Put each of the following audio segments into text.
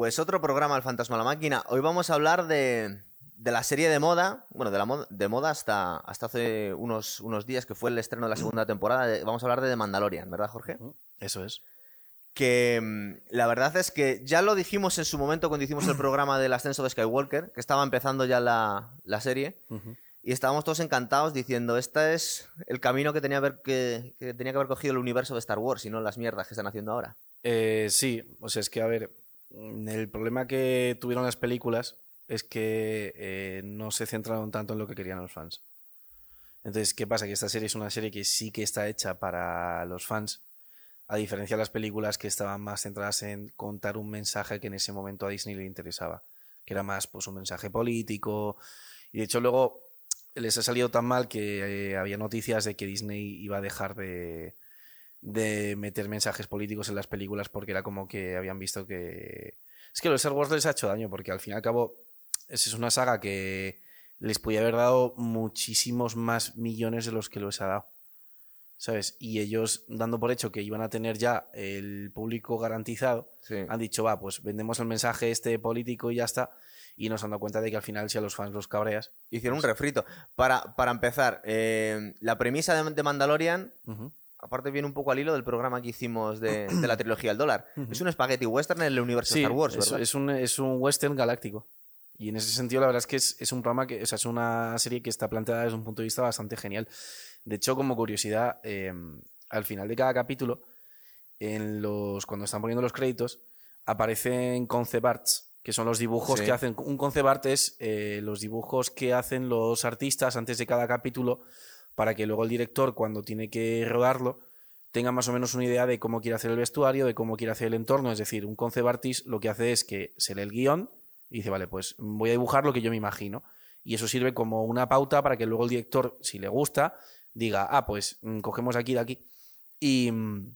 pues otro programa El Fantasma a la Máquina. Hoy vamos a hablar de, de la serie de moda, bueno, de la moda, de moda hasta, hasta hace unos, unos días que fue el estreno de la segunda temporada. vamos a hablar de The Mandalorian, ¿verdad, Jorge? Eso es. Que mm, la verdad es que ya lo dijimos en su momento cuando hicimos el programa del ascenso de Skywalker, que estaba empezando ya la, la serie. Y estábamos todos encantados diciendo, este es el camino que tenía, haber- que, que tenía que haber cogido el universo de Star Wars y no las mierdas que están haciendo ahora. Eh, sí, o sea, es que, a ver, el problema que tuvieron las películas es que eh, no se centraron tanto en lo que querían los fans. Entonces, ¿qué pasa? Que esta serie es una serie que sí que está hecha para los fans, a diferencia de las películas que estaban más centradas en contar un mensaje que en ese momento a Disney le interesaba, que era más pues un mensaje político. Y de hecho luego les ha salido tan mal que eh, había noticias de que Disney iba a dejar de, de meter mensajes políticos en las películas porque era como que habían visto que... Es que los Star Wars les ha hecho daño porque al fin y al cabo esa es una saga que les podía haber dado muchísimos más millones de los que les ha dado. ¿Sabes? Y ellos, dando por hecho que iban a tener ya el público garantizado, Sí. han dicho, va, pues vendemos el mensaje este político y ya está. Y nos han dado cuenta de que al final, si a los fans los cabreas. Hicieron un refrito. Para, para empezar, eh, la premisa de, Mandalorian. Aparte viene un poco al hilo del programa que hicimos de, de la trilogía del dólar. Es un spaghetti western en el universo Sí, Star Wars, es, ¿verdad? es un, es un western galáctico. Y en ese sentido, la verdad es que es, es un programa que, o sea, es una serie que está planteada desde un punto de vista bastante genial. De hecho, como curiosidad, eh, al final de cada capítulo, en los, cuando están poniendo los créditos, aparecen concept arts, que son los dibujos Sí. que hacen. Un concept art es eh, los dibujos que hacen los artistas antes de cada capítulo, para que luego el director, cuando tiene que rodarlo, tenga más o menos una idea de cómo quiere hacer el vestuario, de cómo quiere hacer el entorno. Es decir, un concept artist lo que hace es que se lee el guion y dice, vale, pues voy a dibujar lo que yo me imagino. Y eso sirve como una pauta para que luego el director, si le gusta, diga, ah, pues mm, cogemos aquí de aquí. Y mm,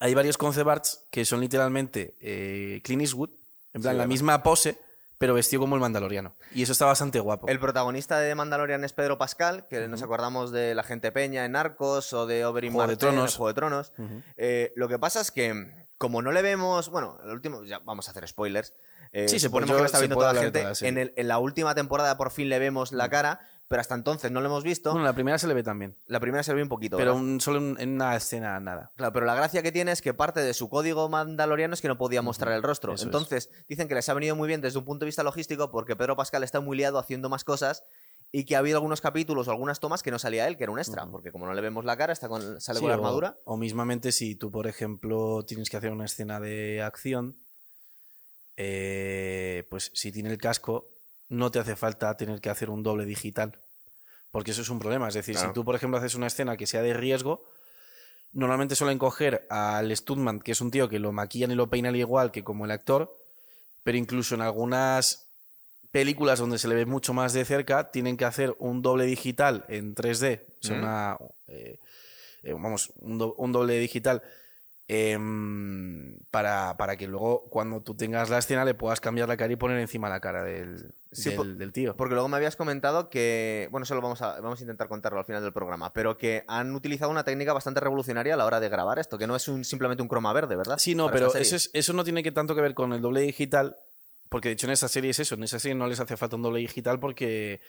hay varios concept arts que son literalmente eh, Clint Eastwood, en plan Sí, la misma pose, pero vestido como el mandaloriano. Y eso está bastante guapo. El protagonista de Mandalorian es Pedro Pascal, que nos acordamos de la gente Peña en Narcos o de Oberyn Juego de Martell en Tronos. Juego de Tronos. Eh, lo que pasa es que, como no le vemos. Bueno, el último. Ya vamos a hacer spoilers. Eh, Sí, se puede- que lo está viendo toda la de gente. en, el- en la última temporada por fin le vemos la cara, pero hasta entonces no lo hemos visto. Bueno, la primera se le ve también, la primera se ve un poquito. pero solo en, en una escena nada. Claro, pero la gracia que tiene es que parte de su código mandaloriano es que no podía mostrar el rostro. Eso es. Entonces, dicen que les ha venido muy bien desde un punto de vista logístico porque Pedro Pascal está muy liado haciendo más cosas y que ha habido algunos capítulos o algunas tomas que no salía él, que era un extra, porque como no le vemos la cara, está con, sale Sí, con la o- armadura. O, mismamente si tú, por ejemplo, tienes que hacer una escena de acción, eh, pues si tiene el casco, no te hace falta tener que hacer un doble digital. Porque eso es un problema. Es decir, Claro. si tú, por ejemplo, haces una escena que sea de riesgo, normalmente suelen coger al Stuntman, que es un tío que lo maquillan y lo peinan igual que como el actor, pero incluso en algunas películas donde se le ve mucho más de cerca, tienen que hacer un doble digital en 3D, o sea, Mm. una, eh, eh, vamos, un, do- un doble digital em, para, para que luego cuando tú tengas la escena le puedas cambiar la cara y poner encima la cara del, Sí, del, tío. Porque luego me habías comentado que, bueno, eso lo vamos a, vamos a intentar contarlo al final del programa, pero que han utilizado una técnica bastante revolucionaria a la hora de grabar esto, que no es un, simplemente un croma verde, ¿verdad? Sí, no, Para pero eso, es- eso no tiene que tanto que ver con el doble digital, porque de hecho en esta serie es eso, en esta serie no les hace falta un doble digital porque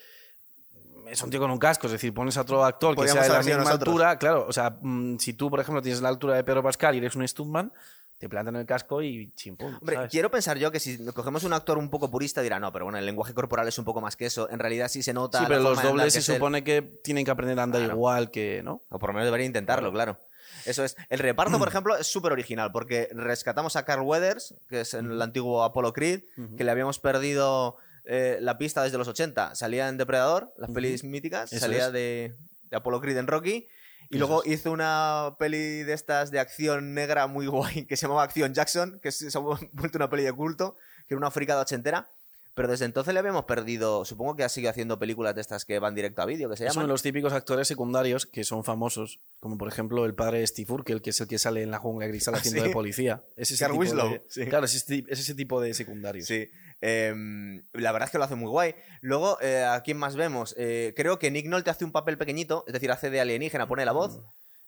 es un tío con un casco, es decir, pones a otro actor que sea de la misma altura, claro, o sea, mm, si tú, por ejemplo, tienes la altura de Pedro Pascal y eres un stuntman, te plantan el casco y chimpum, Hombre, ¿sabes? quiero pensar yo que si cogemos un actor un poco purista dirá, no, pero bueno, el lenguaje corporal es un poco más que eso. En realidad sí se nota. Sí, pero los dobles se supone que tienen que aprender a andar Claro. igual que, ¿no? O por lo menos debería intentarlo, claro. Eso es. El reparto, por ejemplo, es súper original porque rescatamos a Carl Weathers, que es el antiguo Apollo Creed, que le habíamos perdido eh, la pista desde los 80. Salía en Depredador, las pelis míticas, Eso salía de, de Apollo Creed en Rocky. Y luego hizo una peli de estas de acción negra muy guay que se llamaba Acción Jackson, que se ha vuelto una peli de culto, que era una fricada ochentera. Pero desde entonces le habíamos perdido. Supongo que ha seguido haciendo películas de estas que van directo a vídeo, que se llaman. de los típicos actores secundarios que son famosos, como por ejemplo el padre de Steve Urkel, que es el que sale en la jungla cristal Ah, haciendo ¿sí? de policía. Es ese Carl tipo Winslow, de- sí. Claro, es ese, es ese tipo de secundarios. Sí. Em, la verdad es que lo hace muy guay. Luego, eh, ¿a quién más vemos? Eh, creo que Nick Nolte hace un papel pequeñito, es decir, hace de alienígena, pone la voz. Mm.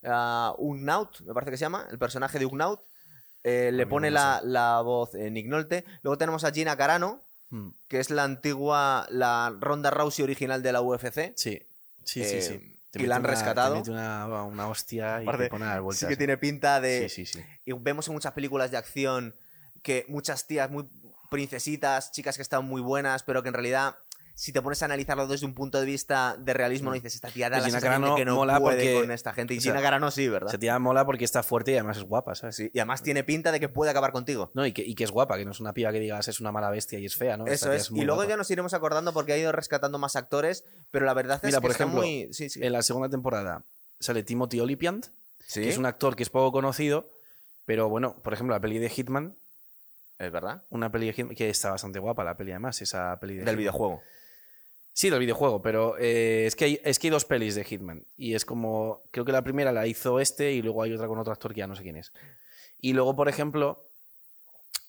Ah, Ugnaut, me parece que se llama, el personaje de Ugnaut. eh, le A mí pone la, la voz Nick Nolte. Luego tenemos a Gina Carano, Hmm. que es la antigua, la Ronda Rousey original de la UFC. Sí, sí, sí, sí. y la han una- rescatado. Te mete una, una hostia y Aparte, te pone a dar vueltas. Sí que tiene pinta de... Sí, sí, sí. Y vemos en muchas películas de acción que muchas tías muy princesitas, chicas que están muy buenas, pero que en realidad, si te pones a analizarlo desde un punto de vista de realismo, no dices, esta tía da Y la Gina Carano que no mola puede porque- con esta gente. Y o sea, Gina Carano sí, ¿verdad? Esa tía mola porque está fuerte y además es guapa, ¿sabes? Sí, y además tiene pinta de que puede acabar contigo. No, y que, y que es guapa, que no es una piba que digas es una mala bestia y es fea, ¿no? Esta Eso es. muy y luego guapa. ya nos iremos acordando porque ha ido rescatando más actores, pero la verdad es Mira, que por está ejemplo, muy... Sí, sí. En la segunda temporada sale Timothy Olyphant, Sí, que es un actor que es poco conocido, pero bueno, por ejemplo, la peli de Hitman, es verdad. una peli de Hitman que está bastante guapa, la peli además, esa peli de Del Hitman. videojuego. Sí, del videojuego, pero eh, es, que hay, es que hay dos pelis de Hitman. Y es como. Creo que la primera la hizo este y luego hay otra con otro actor que ya no sé quién es. Y luego, por ejemplo,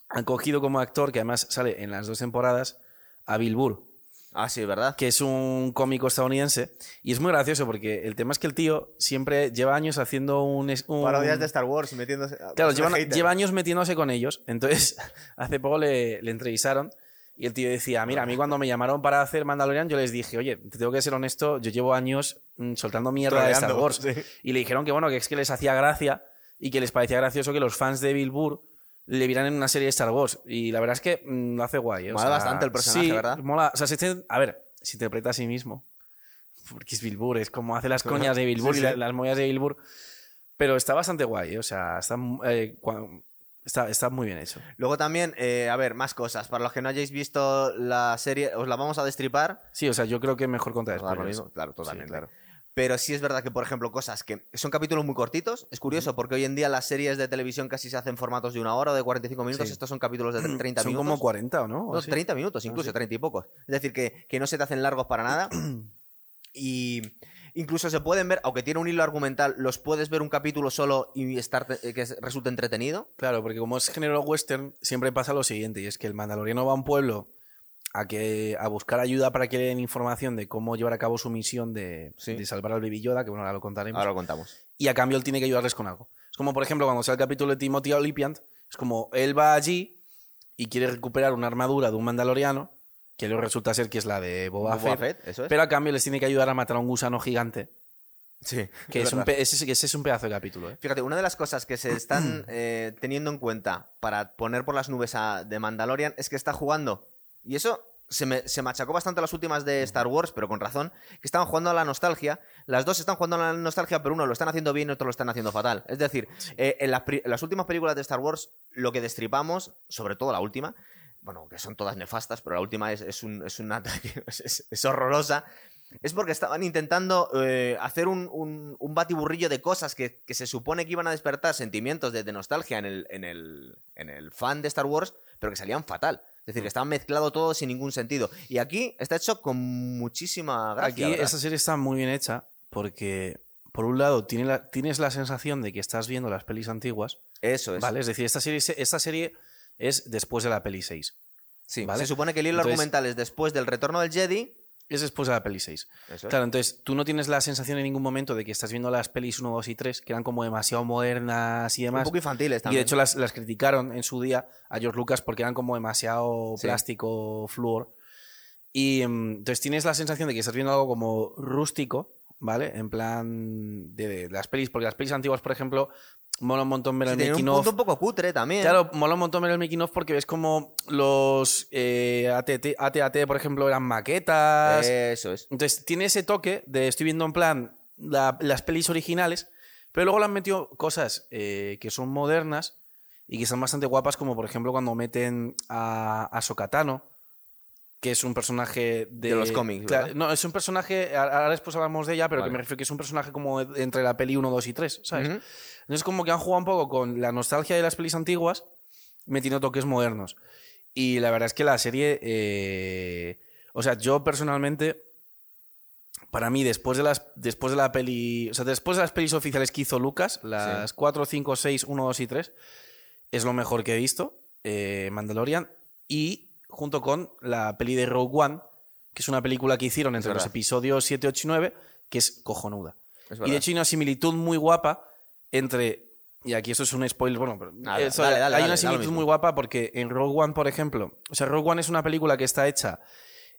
han cogido como actor, que además sale en las dos temporadas, a Bill Burr, Ah, sí, ¿verdad? que es un cómico estadounidense. Y es muy gracioso porque el tema es que el tío siempre lleva años haciendo un. un- Parodias de Star Wars metiéndose... Claro, es un lleva, años metiéndose con ellos. Entonces, hace poco le, le entrevistaron y el tío decía, mira, a mí cuando me llamaron para hacer Mandalorian, yo les dije, oye, te tengo que ser honesto, yo llevo años mm, soltando mierda de Star Wars. sí. Y le dijeron que bueno, que es que les hacía gracia y que les parecía gracioso que los fans de Bill Burr le vieran en una serie de Star Wars. Y la verdad es que mm, lo hace guay. ¿eh? O Mola sea, bastante el personaje, sí, ¿verdad? Mola. O sea, se te- a ver, se interpreta a sí mismo. Porque es Bill Burr, es como hace las coñas de Bill Sí, y sí. la- las mollas de Bill Burr. Pero está bastante guay, ¿eh? o sea, está, eh, cua- está, está muy bien hecho. Luego también, eh, a ver, más cosas. Para los que no hayáis visto la serie, os la vamos a destripar. Sí, o sea, yo creo que mejor contar Os lo mismo. Claro, totalmente. Claro. Pero sí es verdad que, por ejemplo, cosas que son capítulos muy cortitos. Es curioso porque hoy en día las series de televisión casi se hacen formatos de una hora o de 45 minutos. Sí. Estos son capítulos de 30 Son minutos. como 40, ¿o no? ¿O No, así? 30 minutos, incluso, sí. 30 y pocos. Es decir, que, que no se te hacen largos para nada. y incluso se pueden ver, aunque tiene un hilo argumental, los puedes ver un capítulo solo y estar eh, que resulte entretenido. Claro, porque como es género western, siempre pasa lo siguiente, y es que el mandaloriano va a un pueblo a, que, a buscar ayuda para que le den información de cómo llevar a cabo su misión de, Sí. de salvar al Baby Yoda, que bueno, ahora lo contaremos. Ahora lo contamos. y a cambio él tiene que ayudarles con algo. Es como, por ejemplo, cuando sale el capítulo de Timothy Olyphant, es como él va allí y quiere recuperar una armadura de un mandaloriano, que luego resulta ser que es la de Boba, Boba Fett, Fett, eso es. pero a cambio les tiene que ayudar a matar a un gusano gigante, sí, que es un ese, ese es un pedazo de capítulo. ¿eh? Fíjate, una de las cosas que se están eh, teniendo en cuenta para poner por las nubes a de Mandalorian es que está jugando. Y eso se, me, se machacó bastante las últimas de Star Wars, pero con razón, que estaban jugando a la nostalgia. Las dos están jugando a la nostalgia, pero uno lo están haciendo bien y otro lo están haciendo fatal. Es decir, eh, en, las pri- en las últimas películas de Star Wars, lo que destripamos, sobre todo la última, bueno, que son todas nefastas, pero la última es, es, un, es, una, es, es- es horrorosa. Es porque estaban intentando eh, hacer un, un- un batiburrillo de cosas que, que se supone que iban a despertar sentimientos de, de nostalgia en el, en, el, en el fan de Star Wars, pero que salían fatal. Es decir, que estaban mezclado todo sin ningún sentido. Y aquí está hecho con muchísima gracia. Aquí ¿verdad? esta serie está muy bien hecha porque, por un lado, tiene la- tienes la sensación de que estás viendo las pelis antiguas, Eso es. ¿vale? Es decir, esta serie, se- esta serie es después de la peli 6. Sí, ¿vale? Se supone que el hilo Entonces- argumental es después del retorno del Jedi. Es después de la peli 6. Eso es. Claro, entonces tú no tienes la sensación en ningún momento de que estás viendo las pelis 1, 2 y 3, que eran como demasiado modernas y Un demás. poco infantiles Y también. de hecho las, las criticaron en su día a George Lucas porque eran como demasiado Sí. plástico, flúor. Y mm, entonces tienes la sensación de que estás viendo algo como rústico, ¿vale? En plan de, de las pelis, porque las pelis antiguas, por ejemplo, mola un montón ver Sí, el un making punto un poco cutre también. Claro, mola un montón ver el making porque ves como los eh, ATT, AT-AT, por ejemplo, eran maquetas. Eso es. Entonces tiene ese toque de estoy viendo en plan la- las pelis originales, pero luego le han metido cosas eh, que son modernas y que están bastante guapas, como por ejemplo cuando meten a, a Sokatano, que es un personaje de, De los cómics. No, es un personaje, ahora después hablamos de ella, pero Vale. que me refiero que es un personaje como entre la peli 1, 2 y 3, ¿sabes? Ujú. Entonces como que han jugado un poco con la nostalgia de las pelis antiguas, metiendo toques modernos. Y la verdad es que la serie, eh, o sea, yo personalmente, para mí, después de las después de la peli, o sea, después de las pelis oficiales que hizo Lucas, las 4, 5, 6, 1, 2 y 3, es lo mejor que he visto, eh, Mandalorian, y junto con la peli de Rogue One, que es una película que hicieron entre los episodios 7, 8 y 9, que es cojonuda. Es Y de hecho hay una similitud muy guapa entre y aquí eso es un spoiler, bueno, pero Nada, eso- dale, dale, hay dale, una similitud muy guapa porque en Rogue One, por ejemplo, o sea, Rogue One es una película que está hecha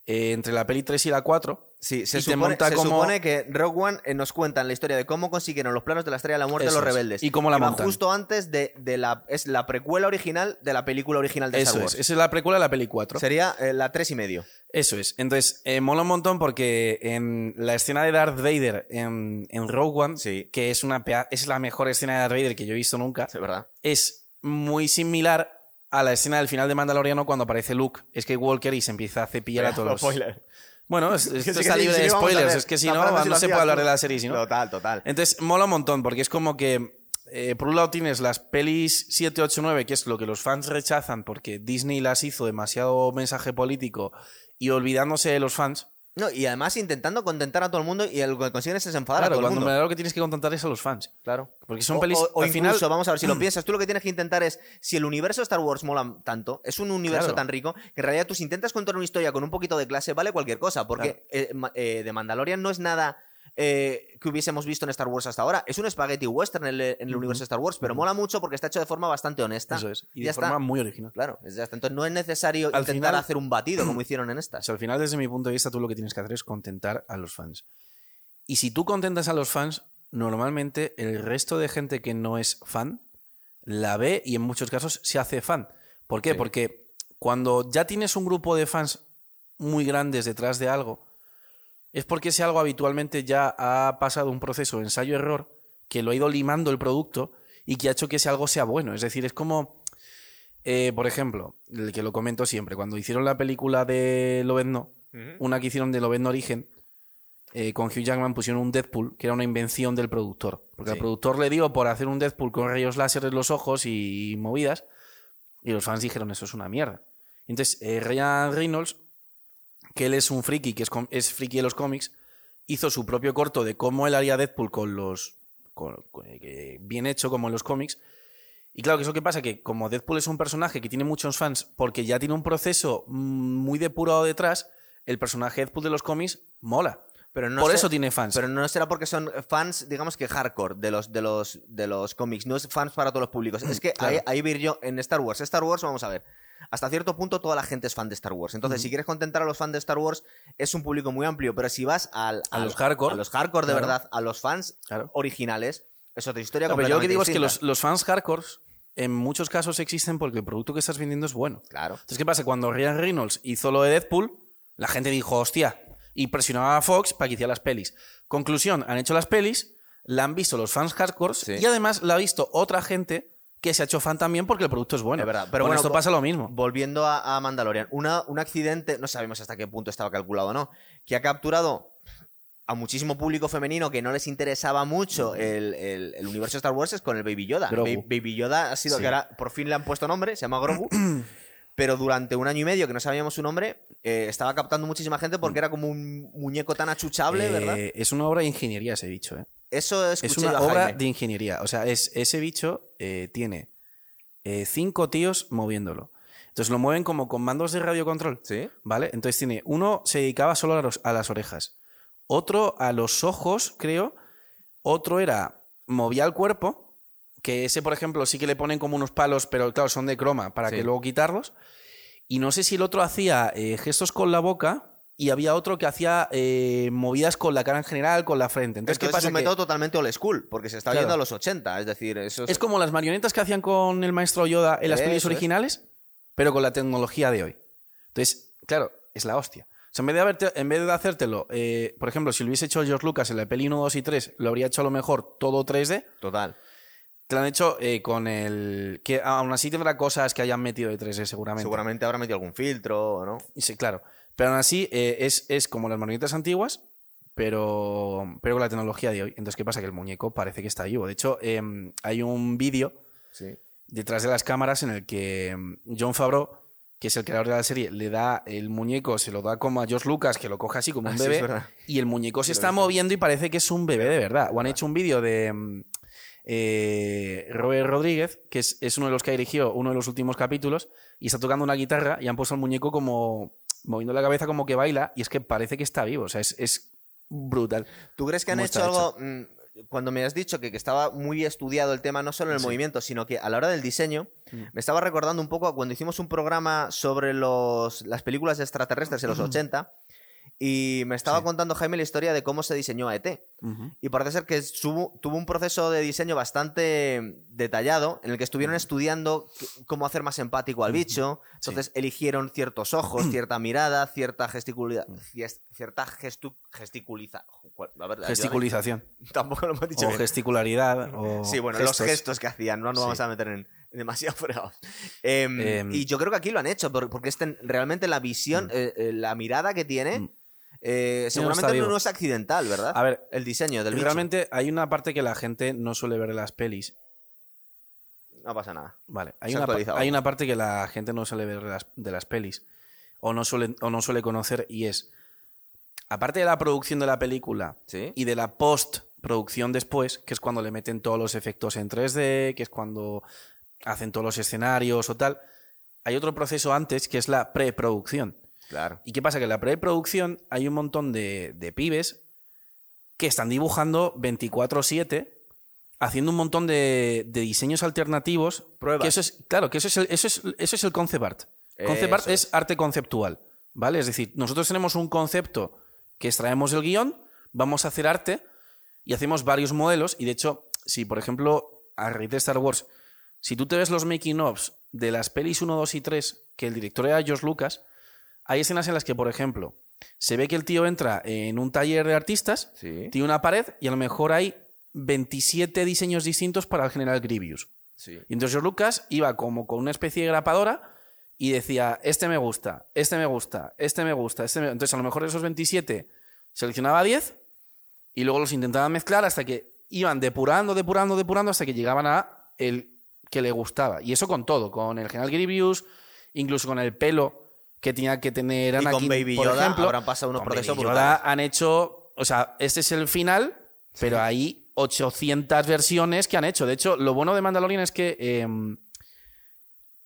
eh, entre la peli 3 y la 4. Sí, se, Y supone, se como- supone que Rogue One eh, nos cuentan la historia de cómo consiguieron los planos de la Estrella de la Muerte Eso los es. rebeldes. Y cómo la montan. justo antes de, de la... Es la precuela original de la película original de Eso Star es, Wars. esa es la precuela de la peli 4. Sería eh, la tres y medio. Eso es. Entonces, eh, mola un montón porque en la escena de Darth Vader en, en Rogue One, Sí. que es, una, pea- es la mejor escena de Darth Vader que yo he visto nunca, Es verdad. es muy similar a la escena del final de Mandaloriano cuando aparece Luke Skywalker y se empieza a cepillar a todos los... Spoiler. Bueno, es- esto está libre de spoilers, es que si no, frase no se puede hablar de la serie, no. Total, total. Entonces, mola un montón, porque es como que, eh, por un lado tienes las pelis 7, 8, 9, que es lo que los fans rechazan porque Disney las hizo demasiado mensaje político y olvidándose de los fans. No, y además intentando contentar a todo el mundo y lo que consiguen es enfadar a Claro, todo el mundo. da lo que tienes que contentar es a los fans. Claro. Porque son O- pelis. O, o al incluso, final, vamos a ver, si lo piensas, tú lo que tienes que intentar es, si el universo de Star Wars mola tanto, es un universo Claro. tan rico, que en realidad tú si intentas contar una historia con un poquito de clase, vale cualquier cosa, porque eh, ma- eh, de Mandalorian no es nada eh, que hubiésemos visto en Star Wars hasta ahora, es un spaghetti western en el, en el Ujú. universo de Star Wars, pero mola mucho porque está hecho de forma bastante honesta. Eso es. Y de está. forma muy original. Claro, es ya está. entonces no es necesario Al intentar final- hacer un batido como hicieron en estas. sea, al final, desde mi punto de vista, tú lo que tienes que hacer es contentar a los fans. Y si tú contentas a los fans, normalmente el resto de gente que no es fan la ve y en muchos casos se hace fan. ¿Por qué? Sí. Porque cuando ya tienes un grupo de fans muy grandes detrás de algo, es porque ese algo habitualmente ya ha pasado un proceso de ensayo-error que lo ha ido limando el producto y que ha hecho que ese algo sea bueno. Es decir, es como, eh, por ejemplo, el que lo comento siempre, cuando hicieron la película de Lobezno, una que hicieron de Lobezno Origen, eh, con Hugh Jackman pusieron un Deadpool, que era una invención del productor. Porque Sí. el productor le dio por hacer un Deadpool con rayos láser en los ojos y movidas, y los fans dijeron, eso es una mierda. Entonces, eh, Ryan Reynolds, que él es un friki, que es, es friki de los cómics, hizo su propio corto de cómo él haría Deadpool con los. con- con- eh, bien hecho, como en los cómics. Y claro, que eso que pasa, que como Deadpool es un personaje que tiene muchos fans porque ya tiene un proceso mm, muy depurado detrás, el personaje Deadpool de los cómics mola. Pero no Por sé- eso tiene fans. Pero no será porque son fans, digamos que hardcore de los, de los, de los cómics, no es fans para todos los públicos. Es que Claro. ahí, ahí vir yo en Star Wars. Star Wars, vamos a ver. Hasta cierto punto toda la gente es fan de Star Wars. Entonces, si quieres contentar a los fans de Star Wars, es un público muy amplio. Pero si vas al, A los hardcore. a los hardcore de Claro. verdad, a los fans Claro. originales, es otra historia No, pero yo lo que digo es que los, los fans hardcore en muchos casos existen porque el producto que estás vendiendo es bueno. Claro. Entonces, ¿qué pasa? Cuando Ryan Reynolds hizo lo de Deadpool, la gente dijo, hostia, y presionaba a Fox para que hiciera las pelis. Conclusión, han hecho las pelis, la han visto los fans hardcore Sí. y además la ha visto otra gente que se ha hecho fan también porque el producto es bueno. Es verdad, pero bueno, esto pasa lo mismo. Volviendo a, a Mandalorian, una- un accidente, no sabemos hasta qué punto estaba calculado o no, que ha capturado a muchísimo público femenino que no les interesaba mucho el, el- el universo de Star Wars es con el Baby Yoda. Grogu. Baby Yoda ha sido, Sí. que ahora por fin le han puesto nombre, se llama Grogu. Pero durante un año y medio que no sabíamos su nombre, eh, estaba captando muchísima gente porque era como un muñeco tan achuchable, Eh, ¿verdad? Es una obra de ingeniería ese bicho, ¿eh? Eso Es una a obra Jaime. de ingeniería. O sea, es, ese bicho eh, tiene eh, cinco tíos moviéndolo. Entonces lo mueven como con mandos de radiocontrol. ¿Sí? ¿Vale? Entonces tiene. Uno se dedicaba solo a, los- a las orejas. Otro a los ojos, creo. Otro era. Movía el cuerpo. Que ese, por ejemplo, sí que le ponen como unos palos, pero claro, son de croma para Sí. que luego quitarlos. Y no sé si el otro hacía eh, gestos con la boca. Y había otro que hacía eh, movidas con la cara en general, con la frente. Entonces, Entonces, ¿qué pasa? es un Que- método totalmente old school, porque se está Claro. yendo a los 80, es decir, eso Es como las marionetas que hacían con el maestro Yoda en las Eso pelis es. originales, pero con la tecnología de hoy. Entonces, claro, es la hostia. O sea, en vez de, haberte- en vez de hacértelo, eh, por ejemplo, si lo hubiese hecho George Lucas en la peli 1, 2 y 3, lo habría hecho a lo mejor todo 3D. Total. Te lo han hecho eh, con el. que aún así tendrá cosas que hayan metido de 3D, seguramente. Seguramente habrá metido algún filtro, ¿no? Sí, claro. Pero aún así eh, es, es como las marionetas antiguas, pero, pero con la tecnología de hoy. Entonces, ¿qué pasa? Que el muñeco parece que está vivo. De hecho, em, hay un vídeo Sí. detrás de las cámaras en el que mm, John Favreau, que es el creador de la serie, le da el muñeco, se lo da como a George Lucas, que lo coge así como un Ah, bebé, y el muñeco se está moviendo y parece que es un bebé de verdad. O han hecho un vídeo de mm, eh, Robert Rodríguez, que es, es uno de los que dirigió uno de los últimos capítulos, y está tocando una guitarra y han puesto al muñeco como moviendo la cabeza como que baila, y es que parece que está vivo, o sea, es, es brutal. ¿Tú crees que han ¿Cómo hecho algo? mm, cuando me has dicho que, que estaba muy estudiado el tema, no solo en el Sí. movimiento, sino que a la hora del diseño, Mm. me estaba recordando un poco a cuando hicimos un programa sobre los, las películas extraterrestres en los 80 y me estaba Sí. contando Jaime la historia de cómo se diseñó a ET. Ujú. Y parece ser que subo- tuvo un proceso de diseño bastante detallado en el que estuvieron estudiando cómo hacer más empático al bicho. Entonces eligieron ciertos ojos, cierta mirada, cierta gesticula- cies- cierta gestu- gesticuliza-. Gesticulización. Tampoco lo hemos dicho O bien. gesticularidad. O Sí, bueno, gestos. los gestos que hacían, no nos vamos a meter en, demasiado fregados. Em, Em. y yo creo que aquí lo han hecho, por- porque este- realmente la visión, eh, eh, la mirada que tiene, Mm. Eh, seguramente no, es accidental, ¿verdad? A ver, el diseño del bicho. realmente hay una parte que la gente no suele ver en las pelis. No pasa nada. Vale, hay una, hay parte que la gente no suele ver de las, de las pelis o no, suele, o no suele conocer y es, aparte de la producción de la película ¿Sí? y de la postproducción después, que es cuando le meten todos los efectos en 3D, que es cuando hacen todos los escenarios o tal, hay otro proceso antes que es la preproducción. Claro. ¿Y qué pasa? Que en la preproducción hay un montón de, de pibes que están dibujando 24-7, haciendo un montón de, de diseños alternativos. Pruebas. Que eso es, claro, que eso es el, eso es, eso es el concept art. Concept art es arte conceptual, ¿vale? Es decir, nosotros tenemos un concepto que extraemos del guion, vamos a hacer arte y hacemos varios modelos. Y de hecho, si por ejemplo, a raíz de Star Wars, si tú te ves los making-ofs de las pelis 1, 2 y 3, que el director era George Lucas, hay escenas en las que, por ejemplo, se ve que el tío entra en un taller de artistas, Sí. tiene una pared y a lo mejor hay 27 diseños distintos para el General Grievous. Sí. Y entonces George Lucas iba como con una especie de grapadora y decía, este me gusta, este me gusta, este me gusta, este me... Entonces a lo mejor de esos 27 seleccionaba 10 y luego los intentaba mezclar hasta que iban depurando, depurando, depurando hasta que llegaban a el que le gustaba. Y eso con todo, con el General Grievous, incluso con el pelo que tenía que tener Y con Anakin, Baby por Yoda ejemplo. habrán pasado unos procesos Baby Yoda brutales. han hecho, o sea, este es el final, pero hay 800 versiones que han hecho. De hecho, lo bueno de Mandalorian es que, eh,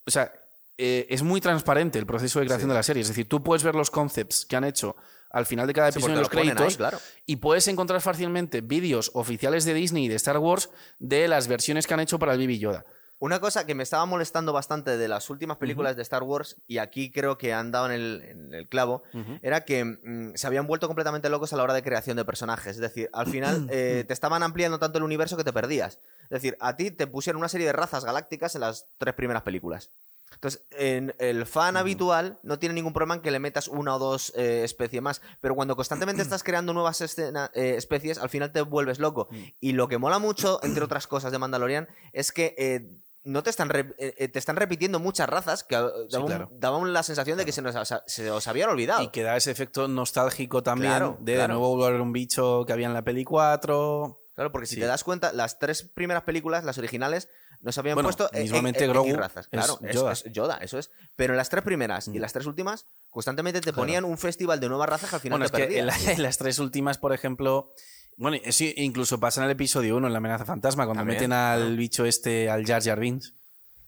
o sea, eh, es muy transparente el proceso de creación Sí. de la serie. Es decir, tú puedes ver los concepts que han hecho al final de cada Sí, episodio porque en los lo ponen ahí, créditos claro. y puedes encontrar fácilmente vídeos oficiales de Disney y de Star Wars de las versiones que han hecho para el Baby Yoda. Una cosa que me estaba molestando bastante de las últimas películas de Star Wars, y aquí creo que han dado en el, en el clavo, era que mm, se habían vuelto completamente locos a la hora de creación de personajes. Es decir, al final eh, te estaban ampliando tanto el universo que te perdías. Es decir, a ti te pusieron una serie de razas galácticas en las tres primeras películas. Entonces, en el fan habitual no tiene ningún problema en que le metas una o dos eh, especies más, pero cuando constantemente estás creando nuevas escena- eh, especies, al final te vuelves loco. Y lo que mola mucho, entre otras cosas, de Mandalorian, es que eh, no te están, re- eh, eh, te están repitiendo muchas razas que eh, daban, claro. daban la sensación de que se, nos, se os habían olvidado. Y que da ese efecto nostálgico también Claro, de de nuevo volver un bicho que había en la peli 4. Claro, porque si Sí. te das cuenta, las tres primeras películas, las originales, nos habían Bueno, puesto mismamente eh, Grogu razas. Claro, es Yoda. es Yoda, eso es. Pero en las tres primeras y Mm. las tres últimas, constantemente te ponían un festival de nuevas razas que al final Bueno, es que en, la- en las tres últimas, por ejemplo. Bueno, eso incluso pasa en el episodio 1, en la amenaza fantasma, cuando También, meten al bicho este, al Jar Jar Binks.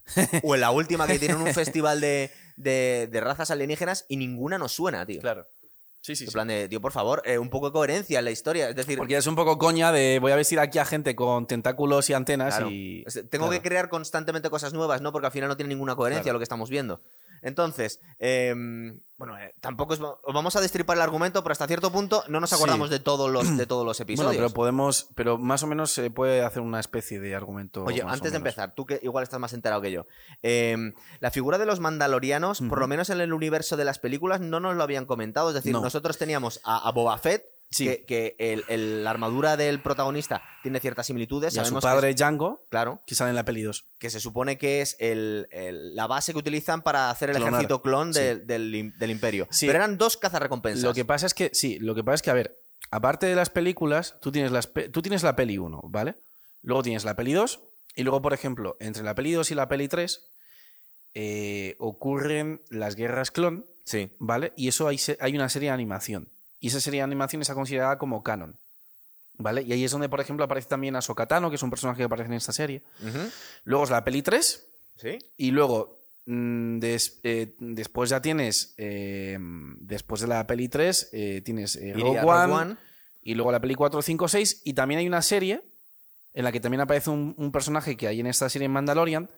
O en la última que tienen un festival de, de- de razas alienígenas y ninguna nos suena, tío. Claro. Sí, sí, En plan de, tío, por favor, eh, un poco de coherencia en la historia. Es decir, Porque es un poco coña de voy a vestir aquí a gente con tentáculos y antenas Claro. y. Es- Tengo claro. que crear constantemente cosas nuevas, ¿no? Porque al final no tiene ninguna coherencia Claro. lo que estamos viendo. Entonces, em, bueno, eh, tampoco es, os vamos a destripar el argumento, pero hasta cierto punto no nos Sí. acordamos de todos los de todos los Bueno, episodios. pero podemos. Pero más o menos se puede hacer una especie de argumento. Oye, antes de empezar, tú que igual estás más enterado que yo. em, la figura de los mandalorianos, por lo menos en el universo de las películas, no nos lo habían comentado. Es decir, No. nosotros teníamos a, a Boba Fett, Sí. que, que el- el- la armadura del protagonista tiene ciertas similitudes. Y a su que padre es- Django, claro, que sale en la peli 2. que se supone que es el- la base que utilizan para hacer el Clonar. ejército clon Sí. del, im- del imperio. Sí. Pero eran dos cazarrecompensas. Lo que pasa es que, sí, lo que pasa es que, a ver, aparte de las películas, tú tienes, las pe- tú tienes la peli 1, ¿vale? Luego tienes la peli 2, y luego, por ejemplo, entre la peli 2 y la peli 3 eh, ocurren las guerras clon, Sí. ¿vale? Y eso hay una serie de animación. Y esa serie de animación está considerada como canon. ¿Vale? Y ahí es donde, por ejemplo, aparece también Ahsoka Tano, que es un personaje que aparece en esta serie. Luego es la peli 3, Sí. y luego, mm, des- eh, después ya tienes, eh, después de la peli 3, eh, tienes Rogue One. Y luego la peli 4, 5, 6. Y también hay una serie en la que también aparece un, un personaje que hay en esta serie en Mandalorian,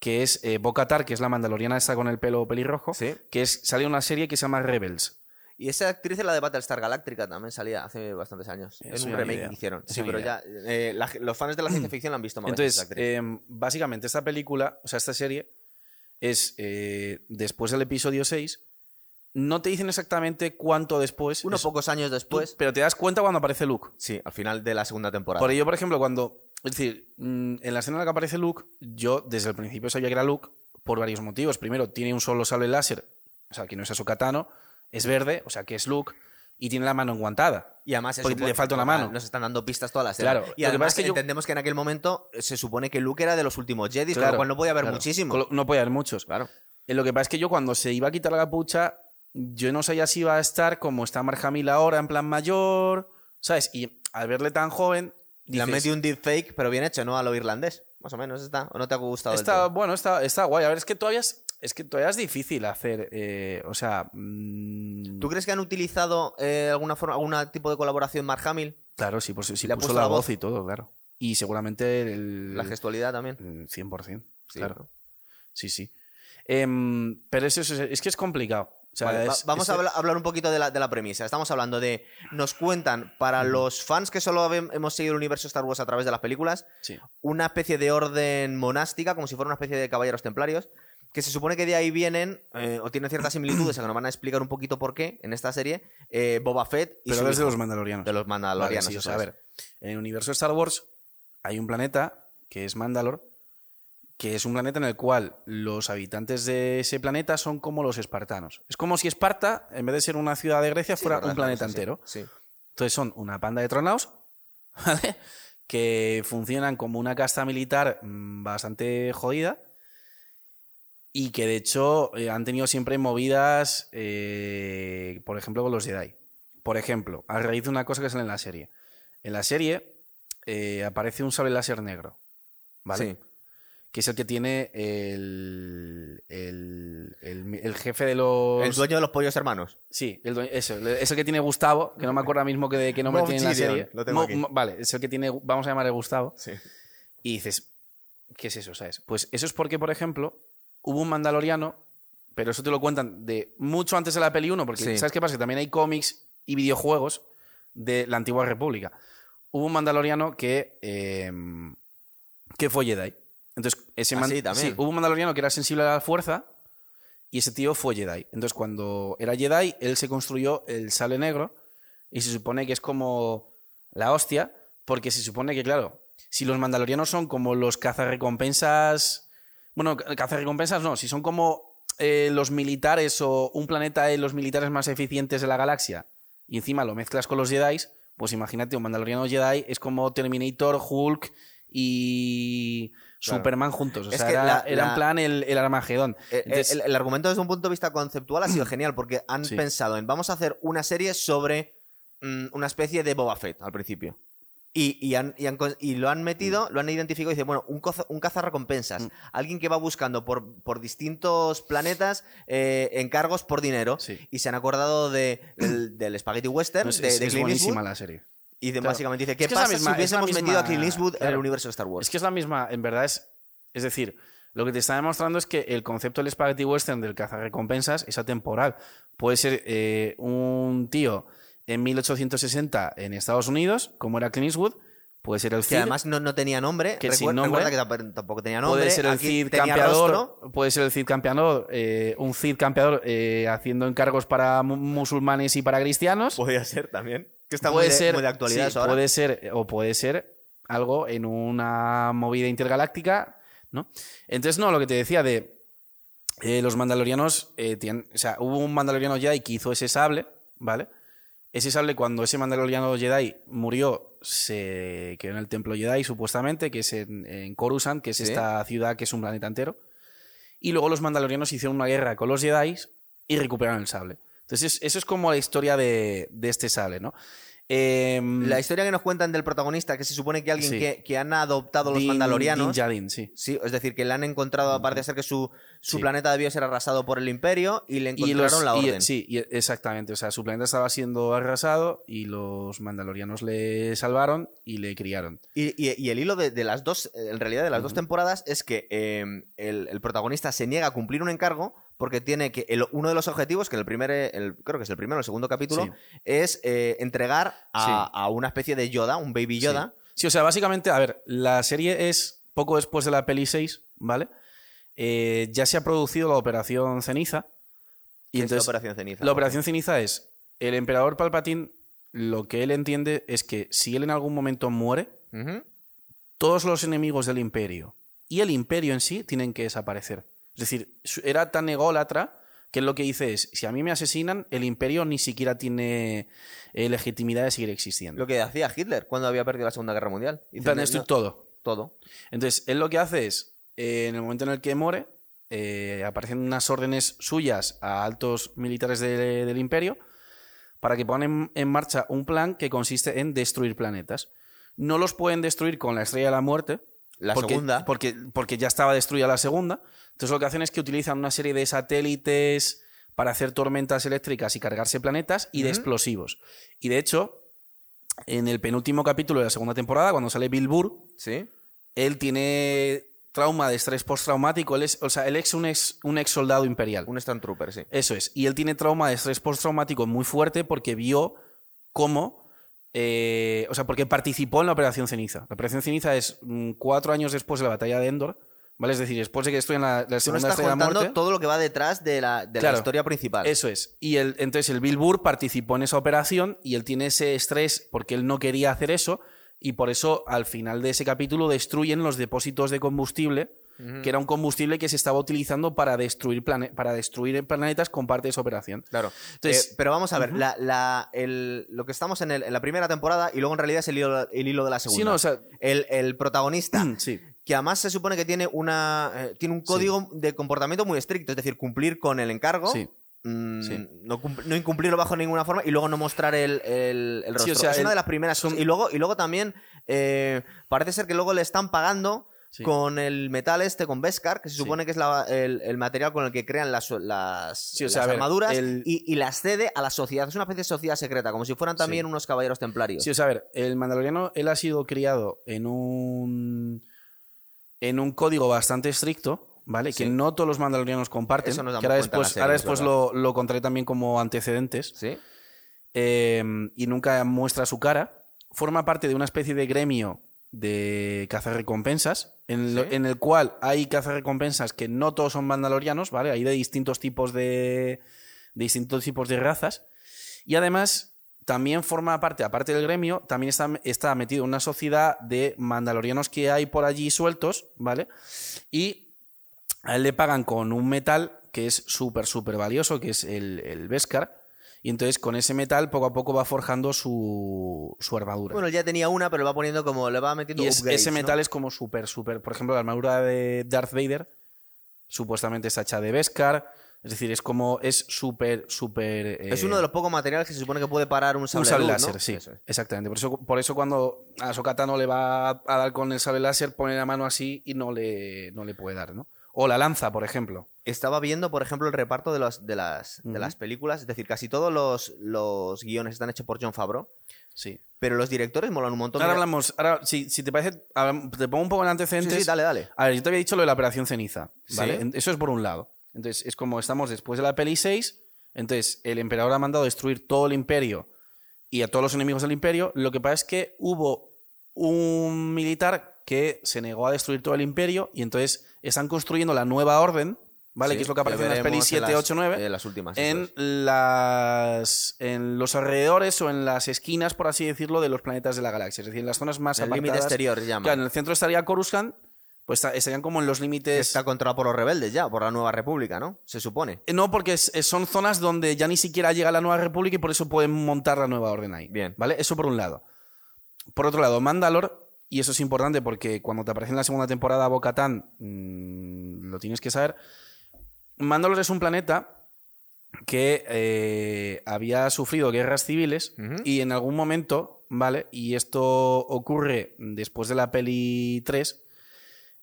que es Bo-Katan, que es la mandaloriana esta con el pelo pelirrojo, Sí. que es, sale una serie que se llama Rebels. Y esa actriz en la de Battlestar Galactica también salía hace bastantes años. En un remake idea. que hicieron. Sí, pero idea. ya eh, la- los fans de la ciencia ficción la han visto más Entonces, eh, básicamente esta película, o sea, esta serie, es eh, después del episodio 6. No te dicen exactamente cuánto después. Unos es- pocos años tú- después. pero te das cuenta cuando aparece Luke. Sí, al final de la segunda temporada. Por ello, por ejemplo, cuando. Es decir, mm, en la escena en la que aparece Luke, yo desde el principio sabía que era Luke por varios motivos. Primero, tiene un solo sable láser, o sea, que no es Ahsoka es verde, o sea, que es Luke, y tiene la mano enguantada. Y además se Porque supone- le falta una mano. Nos están dando pistas todas las. Claro, Y que además es que yo- entendemos que en aquel momento eh, se supone que Luke era de los últimos Jedi, con Claro, lo cual no podía haber claro. muchísimo. Con lo- No puede haber muchos. Claro. Eh, Lo que pasa es que yo cuando se iba a quitar la capucha, yo no sabía si iba a estar como está Mark Hamill ahora, en plan mayor, ¿sabes? Y al verle tan joven, Le han dices, metido un deepfake, pero bien hecho, ¿no? A lo irlandés. Más o menos está. ¿O no te ha gustado? está, bueno, está, está guay. A ver, es que todavía es, es que todavía es difícil hacer, eh, o sea... mm, ¿Tú crees que han utilizado eh, alguna forma, algún tipo de colaboración Mark Hamill? Claro, sí, pues, sí ¿Le puso la la voz voz? y todo, claro. Y seguramente el... La gestualidad también. Mm, 100%, Sí, claro. ¿no? Sí, sí. Em, pero eso, es- es que es complicado. O sea, Vale, va- es- vamos es- a habla- hablar un poquito de la, de la premisa. Estamos hablando de. Nos cuentan, para los fans que solo hemos seguido el universo Star Wars a través de las películas, Sí. una especie de orden monástica, como si fuera una especie de caballeros templarios, que se supone que de ahí vienen, eh, o tienen ciertas similitudes, que nos van a explicar un poquito por qué en esta serie, eh, Boba Fett y Pero su hijo, los mandalorianos. de los mandalorianos. Vale, sí, o eso sea, a ver, en el universo de Star Wars hay un planeta que es Mandalor, que es un planeta en el cual los habitantes de ese planeta son como los espartanos. Es como si Esparta, en vez de ser una ciudad de Grecia, Sí, fuera un planeta así. entero. Sí. Entonces son una panda de tronaos, ¿vale? Que funcionan como una casta militar mm, bastante jodida y que de hecho eh, han tenido siempre movidas, eh, por ejemplo, con los Jedi. Por ejemplo, a raíz de una cosa que sale en la serie. En la serie eh, aparece un sable láser negro, ¿vale? Sí. Que es el que tiene el, el, el- el jefe de los... El dueño de los pollos hermanos. Sí, el dueño- eso, es el que tiene Gustavo, que no me acuerdo ahora mismo que de qué nombre tiene en la serie. lo tengo Mo- aquí. Mo- vale, es el que tiene, vamos a llamarle Gustavo. Sí. Y dices, ¿qué es eso? ¿Sabes? Pues eso es porque, por ejemplo, hubo un mandaloriano, pero eso te lo cuentan de mucho antes de la peli 1, porque Sí. ¿sabes qué pasa? Que también hay cómics y videojuegos de la antigua república. Hubo un mandaloriano que, eh, que fue Jedi. Entonces, ese Ah, sí, también. hubo un mandaloriano que era sensible a la fuerza y ese tío fue Jedi. Entonces, cuando era Jedi, él se construyó el sable negro y se supone que es como la hostia, porque se supone que, claro, si los mandalorianos son como los cazarrecompensas. Bueno, ca- cazarrecompensas no, si son como eh, los militares o un planeta de los militares más eficientes de la galaxia y encima lo mezclas con los Jedi, pues imagínate, un mandaloriano Jedi es como Terminator, Hulk y Claro. Superman juntos. O Es sea, que era, la- era en la- plan el, el Armagedón. Eh, Entonces- el, el argumento desde un punto de vista conceptual ha sido genial porque han Sí. pensado en vamos a hacer una serie sobre mm, una especie de Boba Fett al principio. Y, y han- y han cons- y lo han metido, lo han identificado y dicen, bueno, un, coza- un cazarrecompensas. Mm. Alguien que va buscando por, por distintos planetas eh, encargos por dinero. Sí. Y se han acordado de, del, del Spaghetti Western, No, es, de, de es Clint buenísima Eastwood, la serie. Y de- Claro. básicamente dice, ¿qué Es que pasa misma- si hubiésemos metido a Clint misma- Eastwood en el claro. universo de Star Wars? Es que es la misma, en verdad es. Es decir, lo que te está demostrando es que el concepto del spaghetti western del cazarrecompensas es atemporal. Puede ser eh, un tío en 1860 en Estados Unidos, como era Clint Eastwood, puede ser el que Cid, además no, no tenía nombre. Que sin nombre. que tamp- tampoco tenía nombre. puede ser el Cid campeador, rostro. puede ser el Cid campeador, eh, un Cid campeador eh, haciendo encargos para mu- musulmanes y para cristianos. Podría ser también. Que está puede muy, de, ser, muy de actualidad sí, ahora. puede ser, o puede ser algo en una movida intergaláctica, ¿no? Entonces, no, lo que te decía de eh, los mandalorianos, eh, tienen- o sea, hubo un mandaloriano Jedi que hizo ese sable, ¿vale? Ese sable, cuando ese mandaloriano Jedi murió, se quedó en el templo Jedi, supuestamente, que es en, en Coruscant, que es Sí. esta ciudad que es un planeta entero. Y luego los mandalorianos hicieron una guerra con los Jedi y recuperaron el sable. Entonces, eso es como la historia de, de este sable, ¿no? Em, La historia que nos cuentan del protagonista, que se supone que alguien Sí. que, que han adoptado los Din- mandalorianos. Din Djarin, sí. Sí, es decir, que le han encontrado, aparte de ser que su, su Sí. planeta debió ser arrasado por el Imperio y le Y encontraron los- la y- orden. sí, y- exactamente. O sea, su planeta estaba siendo arrasado y los mandalorianos le salvaron y le criaron. Y, el hilo de, de las dos, en realidad de las dos temporadas, es que eh, el, el protagonista se niega a cumplir un encargo porque tiene que. el- uno de los objetivos, que en el primer, el- creo que es el primero o el segundo capítulo, Sí. es eh, entregar a, Sí. a una especie de Yoda, un baby Yoda. Sí, o sea, básicamente, a ver, la serie es poco después de la peli 6, ¿vale? Eh, ya se ha producido la Operación Ceniza. Y que es la entonces, Operación Ceniza. la Operación Ceniza es, el emperador Palpatine, lo que él entiende es que si él en algún momento muere, todos los enemigos del imperio y el imperio en sí tienen que desaparecer. Es decir, era tan ególatra que él lo que dice es, si a mí me asesinan, el imperio ni siquiera tiene eh, legitimidad de seguir existiendo. Lo que hacía Hitler cuando había perdido la Segunda Guerra Mundial. Dice, Plan, esto y no- todo. todo. Entonces, él lo que hace es, eh, en el momento en el que muere, eh, aparecen unas órdenes suyas a altos militares de- del imperio para que pongan en, en marcha un plan que consiste en destruir planetas. No los pueden destruir con la estrella de la muerte. La porque, segunda. Porque, porque ya estaba destruida la segunda. Entonces lo que hacen es que utilizan una serie de satélites para hacer tormentas eléctricas y cargarse planetas y de explosivos. Y de hecho, en el penúltimo capítulo de la segunda temporada, cuando sale Bill Burr, Sí. él tiene trauma de estrés postraumático. Él es, o sea, él es un ex, un ex soldado imperial. Un Stormtrooper, sí. Eso es. Y él tiene trauma de estrés postraumático muy fuerte porque vio cómo. Eh, o sea, porque participó en la Operación Ceniza. La Operación Ceniza es mm, cuatro años después de la batalla de Endor. ¿Vale? Es decir, después de que estoy en la, segunda estrella de la muerte. todo lo que va detrás de la, de la Claro. historia principal. Eso es. Y el, entonces el Bill Burr participó en esa operación y él tiene ese estrés porque él no quería hacer eso y por eso al final de ese capítulo destruyen los depósitos de combustible, Que era un combustible que se estaba utilizando para destruir, plane- para destruir planetas con parte de esa operación. Claro. Entonces- Eh, pero vamos a ver, la- la- el- lo que estamos en, el- en la primera temporada y luego en realidad es el hilo, el hilo de la segunda. Sí, no, o sea, el, el protagonista, sí. que además se supone que tiene una eh, tiene un código de comportamiento muy estricto, es decir, cumplir con el encargo. Sí. mm, Sí. No, no incumplirlo bajo ninguna forma y luego no mostrar el, el, el rostro. o sea, es una de las primeras son-. Y luego, y luego también eh, parece ser que luego le están pagando Sí. con el metal este, con Beskar, que se Sí. supone que es la- el, el material con el que crean las, las, Sí, o sea, las a ver, armaduras el- y, y las cede a la sociedad. Es una especie de sociedad secreta, como si fueran también unos caballeros templarios. Sí, o sea, a ver, el mandaloriano, él ha sido criado en un, en un código bastante estricto, ¿vale? Que no todos los mandalorianos comparten. Eso nos que ahora después, serie, ahora es después lo contaré también como antecedentes. ¿Sí? eh, y nunca muestra su cara. Forma parte de una especie de gremio de cazarrecompensas, en, lo- en el cual hay cazarrecompensas que no todos son mandalorianos, ¿vale? Hay de distintos tipos de, de distintos tipos de razas. Y además, también forma parte, aparte del gremio, también está, está metido en una sociedad de mandalorianos que hay por allí sueltos, ¿vale? Y a él le pagan con un metal que es súper, súper valioso, que es el, el Beskar. Y entonces con ese metal poco a poco va forjando su, su armadura. Bueno, él ya tenía una, pero va poniendo como, le va metiendo y es- upgrades, ese ¿no? metal es como súper, súper... Por ejemplo, la armadura de Darth Vader supuestamente está hecha de Beskar. Es decir, es como... Es súper, súper... eh, Es uno de los pocos materiales que se supone que puede parar un sable, un sable luz, láser, ¿no? sí. Eso es. Exactamente. Por eso, por eso cuando a Sokatano le va a dar con el sable láser, pone la mano así y no le, no le puede dar, ¿no? O la lanza, por ejemplo. Estaba viendo, por ejemplo, el reparto de, los, de, las, de las películas. Es decir, casi todos los, los guiones están hechos por John Favreau. Sí. Pero los directores molan un montón. Ahora hablamos... Ahora, si, si te parece, te pongo un poco en antecedentes. sí, dale, dale. A ver, yo te había dicho lo de la Operación Ceniza, ¿vale? Sí. Eso es por un lado. Entonces, es como estamos después de la peli 6, entonces el emperador ha mandado destruir todo el imperio y a todos los enemigos del imperio. Lo que pasa es que hubo un militar que se negó a destruir todo el imperio y entonces están construyendo la nueva orden, ¿vale? Sí, que es lo que aparece en las pelis 7, las- 8, 9 eh, las últimas. en es. las en los alrededores o en las esquinas, por así decirlo, de los planetas de la galaxia, es decir, en las zonas más el límite apartadas. exterior se llama. Claro, en el centro estaría Coruscant, pues estarían como en los límites. está controlado por los rebeldes ya, por la nueva república, ¿no? Se supone. Eh, No, porque es- son zonas donde ya ni siquiera llega la nueva república y por eso pueden montar la nueva orden ahí. Bien. ¿Vale? Eso por un lado. Por otro lado, Mandalor, y eso es importante porque cuando te aparece en la segunda temporada Bo-Katan, mm, lo tienes que saber. Mandalor es un planeta que eh, había sufrido guerras civiles y en algún momento, ¿vale? Y esto ocurre después de la peli 3.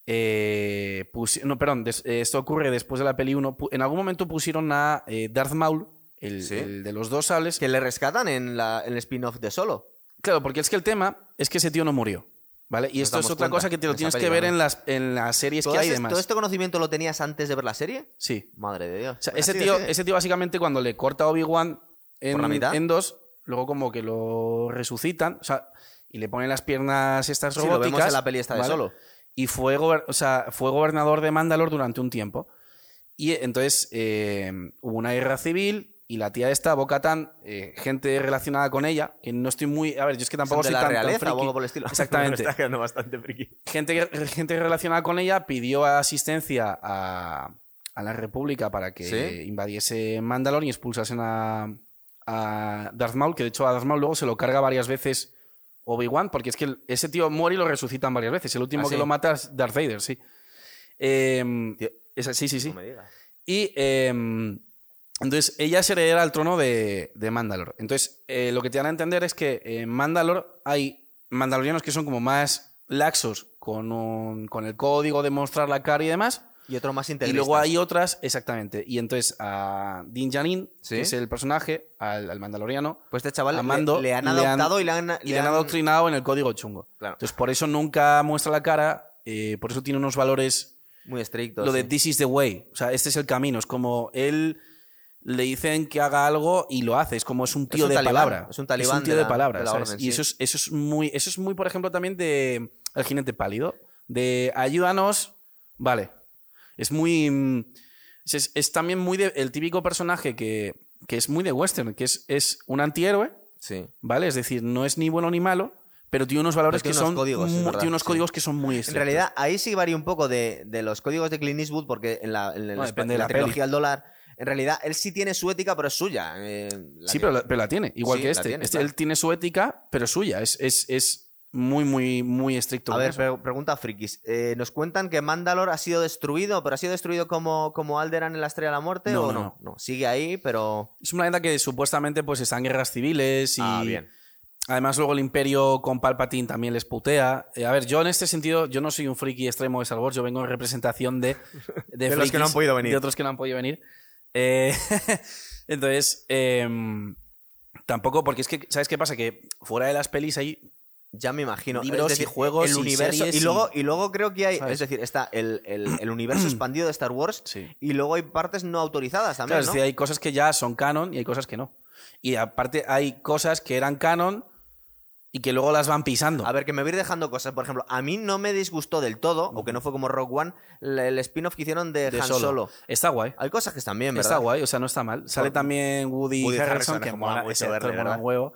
eh, no, perdón, esto ocurre después de la peli 1. pu- En algún momento pusieron a eh, Darth Maul, el, Sí. el de los dos sables. Que le rescatan en, la, en el spin-off de Solo. Claro, porque es que el tema es que ese tío no murió. ¿Vale? Y Nos esto es otra cosa que te lo tienes que ver ¿no? en las, en las series ¿Todo, que hay y demás. todo este conocimiento lo tenías antes de ver la serie? Sí. Madre de Dios. O sea, Venga, ese, tío, ese tío básicamente cuando le corta a Obi-Wan en, en dos, luego como que lo resucitan, o sea, y le ponen las piernas estas Sí, robóticas. lo vemos en la peli esta de ¿vale? Solo. Y fue, gober- o sea, fue gobernador de Mandalor durante un tiempo. Y entonces eh, hubo una guerra civil y la tía esta, Bocatan, gente relacionada con ella, que no estoy muy... A ver, yo es que tampoco ¿Son de soy la tan, tan realeza o friki. algo por el estilo? Exactamente. Me está quedando bastante friki. gente, gente relacionada con ella pidió asistencia a, a la República para que ¿Sí? invadiese Mandalor y expulsasen a, a Darth Maul, que de hecho a Darth Maul luego se lo carga varias veces Obi-Wan, porque es que el- ese tío muere y lo resucitan varias veces. El último ¿Ah, que lo mata es Darth Vader, sí. Em, esa- sí, sí, sí. No me digas. Y em, entonces ella es heredera al trono de, de Mandalor. Entonces eh, lo que te dan a entender es que en Mandalor hay mandalorianos que son como más laxos con, un- con el código de mostrar la cara y demás. Y otro más Y luego hay otras, exactamente. Y entonces a Din Djarin, Sí. que es el personaje, al, al mandaloriano, Pues este chaval le- han le han- adoptado y le han... y le han adoctrinado en el código chungo. Claro. Entonces por eso nunca muestra la cara, eh, por eso tiene unos valores Muy estricto. lo de this is the way. O sea, este es el camino. Es como él le dicen que haga algo y lo hace. Es como es un tío un de talibán, palabra. es un talibán tío de de, la- palabra. de la ¿sabes? orden, y eso es, eso es muy, eso es muy, por ejemplo, también de El jinete pálido. De ayúdanos. Vale. Es muy. mm, Es, es también muy de, el típico personaje que, que es muy de western, que es, es un antihéroe, Sí. ¿vale? Es decir, no es ni bueno ni malo, pero tiene unos valores Pero que tiene unos son. códigos, es verdad, tiene unos sí. códigos que son muy En estrictos. realidad, ahí sí varía un poco de, de los códigos de Clint Eastwood, porque en la, en Bueno, en la la trilogía del dólar, en realidad, él sí tiene su ética, pero es suya. eh, Sí, que- pero la, pero la tiene, igual Sí, que este. tiene, este claro. Él tiene su ética, pero es suya. Es, es, es muy, muy, muy estricto. A ver, pre- pregunta frikis. Eh, ¿Nos cuentan que Mandalor ha sido destruido, pero ha sido destruido como, como Alderan en la Estrella de la Muerte No, o no, no? sigue ahí, pero... Es un planeta que supuestamente pues está en guerras civiles y Ah, bien. además luego el Imperio con Palpatine también les putea. Eh, a ver, yo en este sentido, yo no soy un friki extremo de Star Wars, yo vengo en representación de, De los que no han podido venir. De otros que no han podido venir. Eh, entonces, em, tampoco, porque es que, ¿sabes qué pasa? Que fuera de las pelis hay Ya me imagino. Libros Es decir, y juegos el y universo. series y, luego, y- luego creo que hay. ¿Sabes? Es decir, está el, el- el universo expandido de Star Wars. Sí. Y luego hay partes no autorizadas también. Claro, es decir, hay cosas que ya son canon y hay cosas que no. Y aparte hay cosas que eran canon y que luego las van pisando. A ver, que me voy a ir dejando cosas. Por ejemplo, a mí no me disgustó del todo, o que no fue como Rogue One, el, spin-off que hicieron de, de Han solo. Solo. Está guay. Hay cosas que están bien, ¿verdad? Está guay, o sea, no está mal. Sale también Woody, Woody Harrelson, que mola mucho un huevo.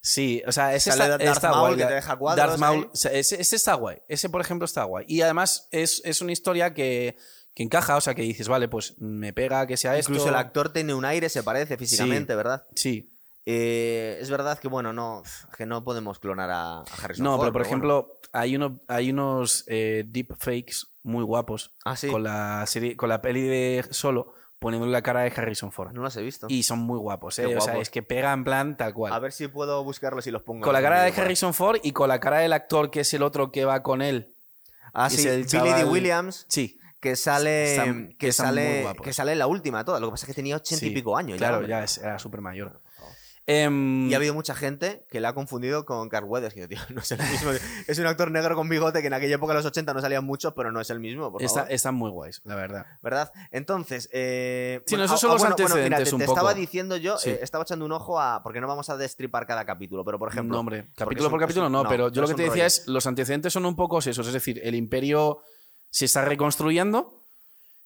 Sí, o sea, ese Sale está, Darth está Maul, guay. que te deja cuadros Darth Maul, o sea, ese, ese está guay. Ese, por ejemplo, está guay. Y además es, es una historia que, que encaja, o sea, que dices, vale, pues me pega que sea Incluso esto. el actor tiene un aire, se parece físicamente, ¿verdad? Sí. Eh, es verdad que, bueno, no, que no podemos clonar a, a Harrison No, Ford, pero por ejemplo, hay, uno, hay unos eh, deepfakes muy guapos Ah, sí. con, la serie, con la peli de Solo poniéndole la cara de Harrison Ford. No los he visto. Y son muy guapos, ¿eh? O sea, es que pega en plan tal cual. A ver si puedo buscarlos y los pongo. con la cara de Harrison Ford y con la cara del actor que es el otro que va con él. Ah, sí, el Billy D. Williams, Sí. que sale, que, sale que sale en la última toda. Lo que pasa es que tenía ochenta y pico años. Claro, ya es- era súper mayor. Em, Y ha habido mucha gente que la ha confundido con Carl Weathers. que tío, no es el mismo. es un actor negro con bigote que en aquella época, en los 80, no salían muchos, pero no es el mismo, por está- favor. están muy guays, la verdad. ¿Verdad? Entonces, eh, Sí, no, esos son los mira, antecedentes te, un te poco. estaba diciendo yo, Sí. eh, estaba echando un ojo a. Porque no vamos a destripar cada capítulo, pero por ejemplo. no, hombre, capítulo por capítulo no, pero yo lo que te decía es, los antecedentes son un poco esos, es decir, el imperio se está reconstruyendo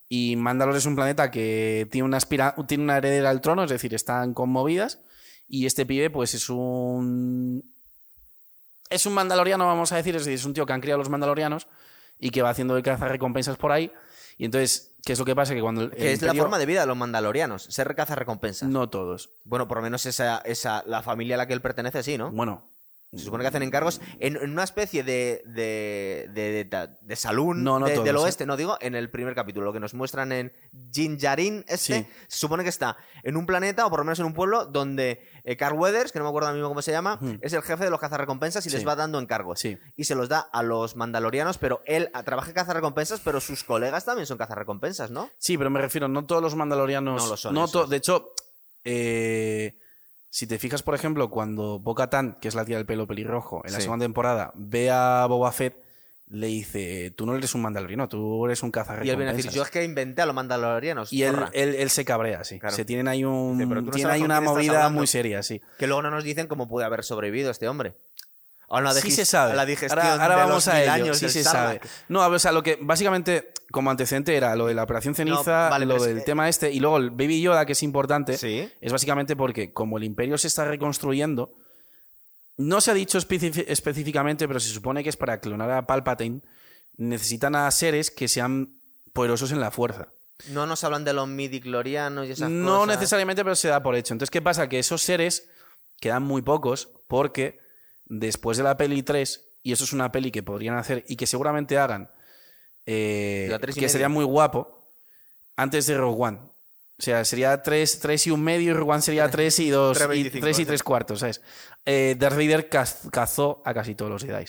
y Mandalor es un planeta que tiene una, aspira- tiene una heredera al trono, es decir, están conmovidas y este pibe pues es un... Es un mandaloriano, vamos a decir, es decir, es un tío que han criado los mandalorianos y que va haciendo de caza recompensas por ahí. Y entonces, ¿qué es lo que pasa? Que cuando el, Que el es la forma de vida de los mandalorianos, ser recaza recompensas. No todos. Bueno, por lo menos esa, esa, la familia a la que él pertenece, sí, ¿no? Bueno, Se supone que hacen encargos en, en una especie de, de, de, de, de salón No, no todos, del ¿eh? oeste, no digo, en el primer capítulo, lo que nos muestran en Jinjarin este, Sí. se supone que está en un planeta, o por lo menos en un pueblo, donde eh, Carl Weathers, que no me acuerdo mismo cómo se llama, Ujú. es el jefe de los cazarrecompensas y les va dando encargos. Sí. Y se los da a los mandalorianos, pero él ah, trabaja en cazarrecompensas, pero sus colegas también son cazarrecompensas, ¿no? Sí, pero me refiero, no todos los mandalorianos. No lo son esos. de hecho, eh, si te fijas, por ejemplo, cuando Boca Tan, que es la tía del pelo pelirrojo, en la Sí. segunda temporada, ve a Boba Fett, le dice: Tú no eres un mandaloriano, tú eres un Y él viene a decir, cazarrecompensas. yo es que inventé a los mandalorianos. Y él, zorra". él, él se cabrea, sí. Claro. Se tienen ahí, un, Dice, "Pero tú no tienen ahí una movida hablando". muy seria, sí. Que luego no nos dicen cómo puede haber sobrevivido este hombre. Sí se sabe. la digestión ahora ahora de vamos los a ello. años Sí se sabe. No, o sea, lo que básicamente como antecedente era lo de la operación ceniza, vale, lo es del que- tema este y luego el Baby Yoda que es importante. Sí. Es básicamente porque como el imperio se está reconstruyendo, no se ha dicho específicamente, pero se supone que es para clonar a Palpatine, necesitan a seres que sean poderosos en la fuerza. No nos hablan de los midiclorianos y esas No cosas. necesariamente, pero se da por hecho. Entonces, ¿qué pasa? Que esos seres quedan muy pocos porque después de la peli 3, y eso es una peli que podrían hacer y que seguramente hagan, eh, y que medio. sería muy guapo, antes de Rogue One. O sea, sería 3, y un medio y Rogue One sería 3 y 2 y 3,25, 3 y sí. 3 cuartos, ¿sabes? Eh, Darth Vader caz- cazó a casi todos los Jedi.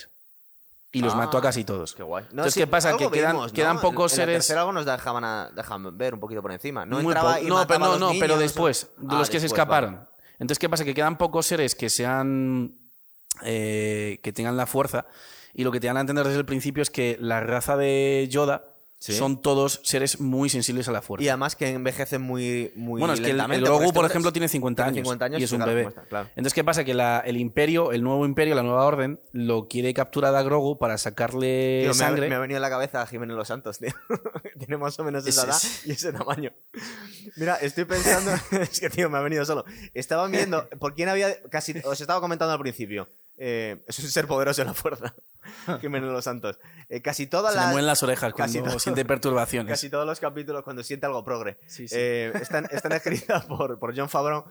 Y los Ah, mató a casi todos. Qué guay. Entonces, ¿qué pasa? Que quedan- vimos, ¿no? quedan pocos en, seres- tercera algo nos dejaban, a- dejaban ver un poquito por encima. No Muy entraba y no, pero, no, no, pero niños, después, de Ah, los que se después, escaparon. vale. Entonces, ¿qué pasa? Que quedan pocos seres que sean. Eh, que tengan la fuerza. Y lo que te dan a entender desde el principio es que la raza de Yoda Sí. son todos seres muy sensibles a la fuerza. Y además que envejecen muy, muy bueno, es que el, Grogu, por ejemplo, tiene 50 tiene años, 50 años y es un bebé. ¿cómo está? Claro. Entonces, ¿qué pasa? Que la- el imperio, el nuevo imperio, la nueva orden, lo quiere capturar a Grogu para sacarle Tío, me, ha, sangre. me ha venido a la cabeza Jiménez Los Santos, tío. Tiene más o menos esa Es- edad es- y ese tamaño. Mira, estoy pensando. es que, tío, me ha venido solo. Estaba viendo. ¿Por quién había.? Casi. Os estaba comentando al principio. Eh, es un ser poderoso en la fuerza. Jiménez Los Santos. Eh, casi todas Se le las. mueven las orejas cuando todo- siente perturbaciones. Casi todos los capítulos cuando siente algo progre. Sí, sí. Eh, están, están escritas por, por John Favreau.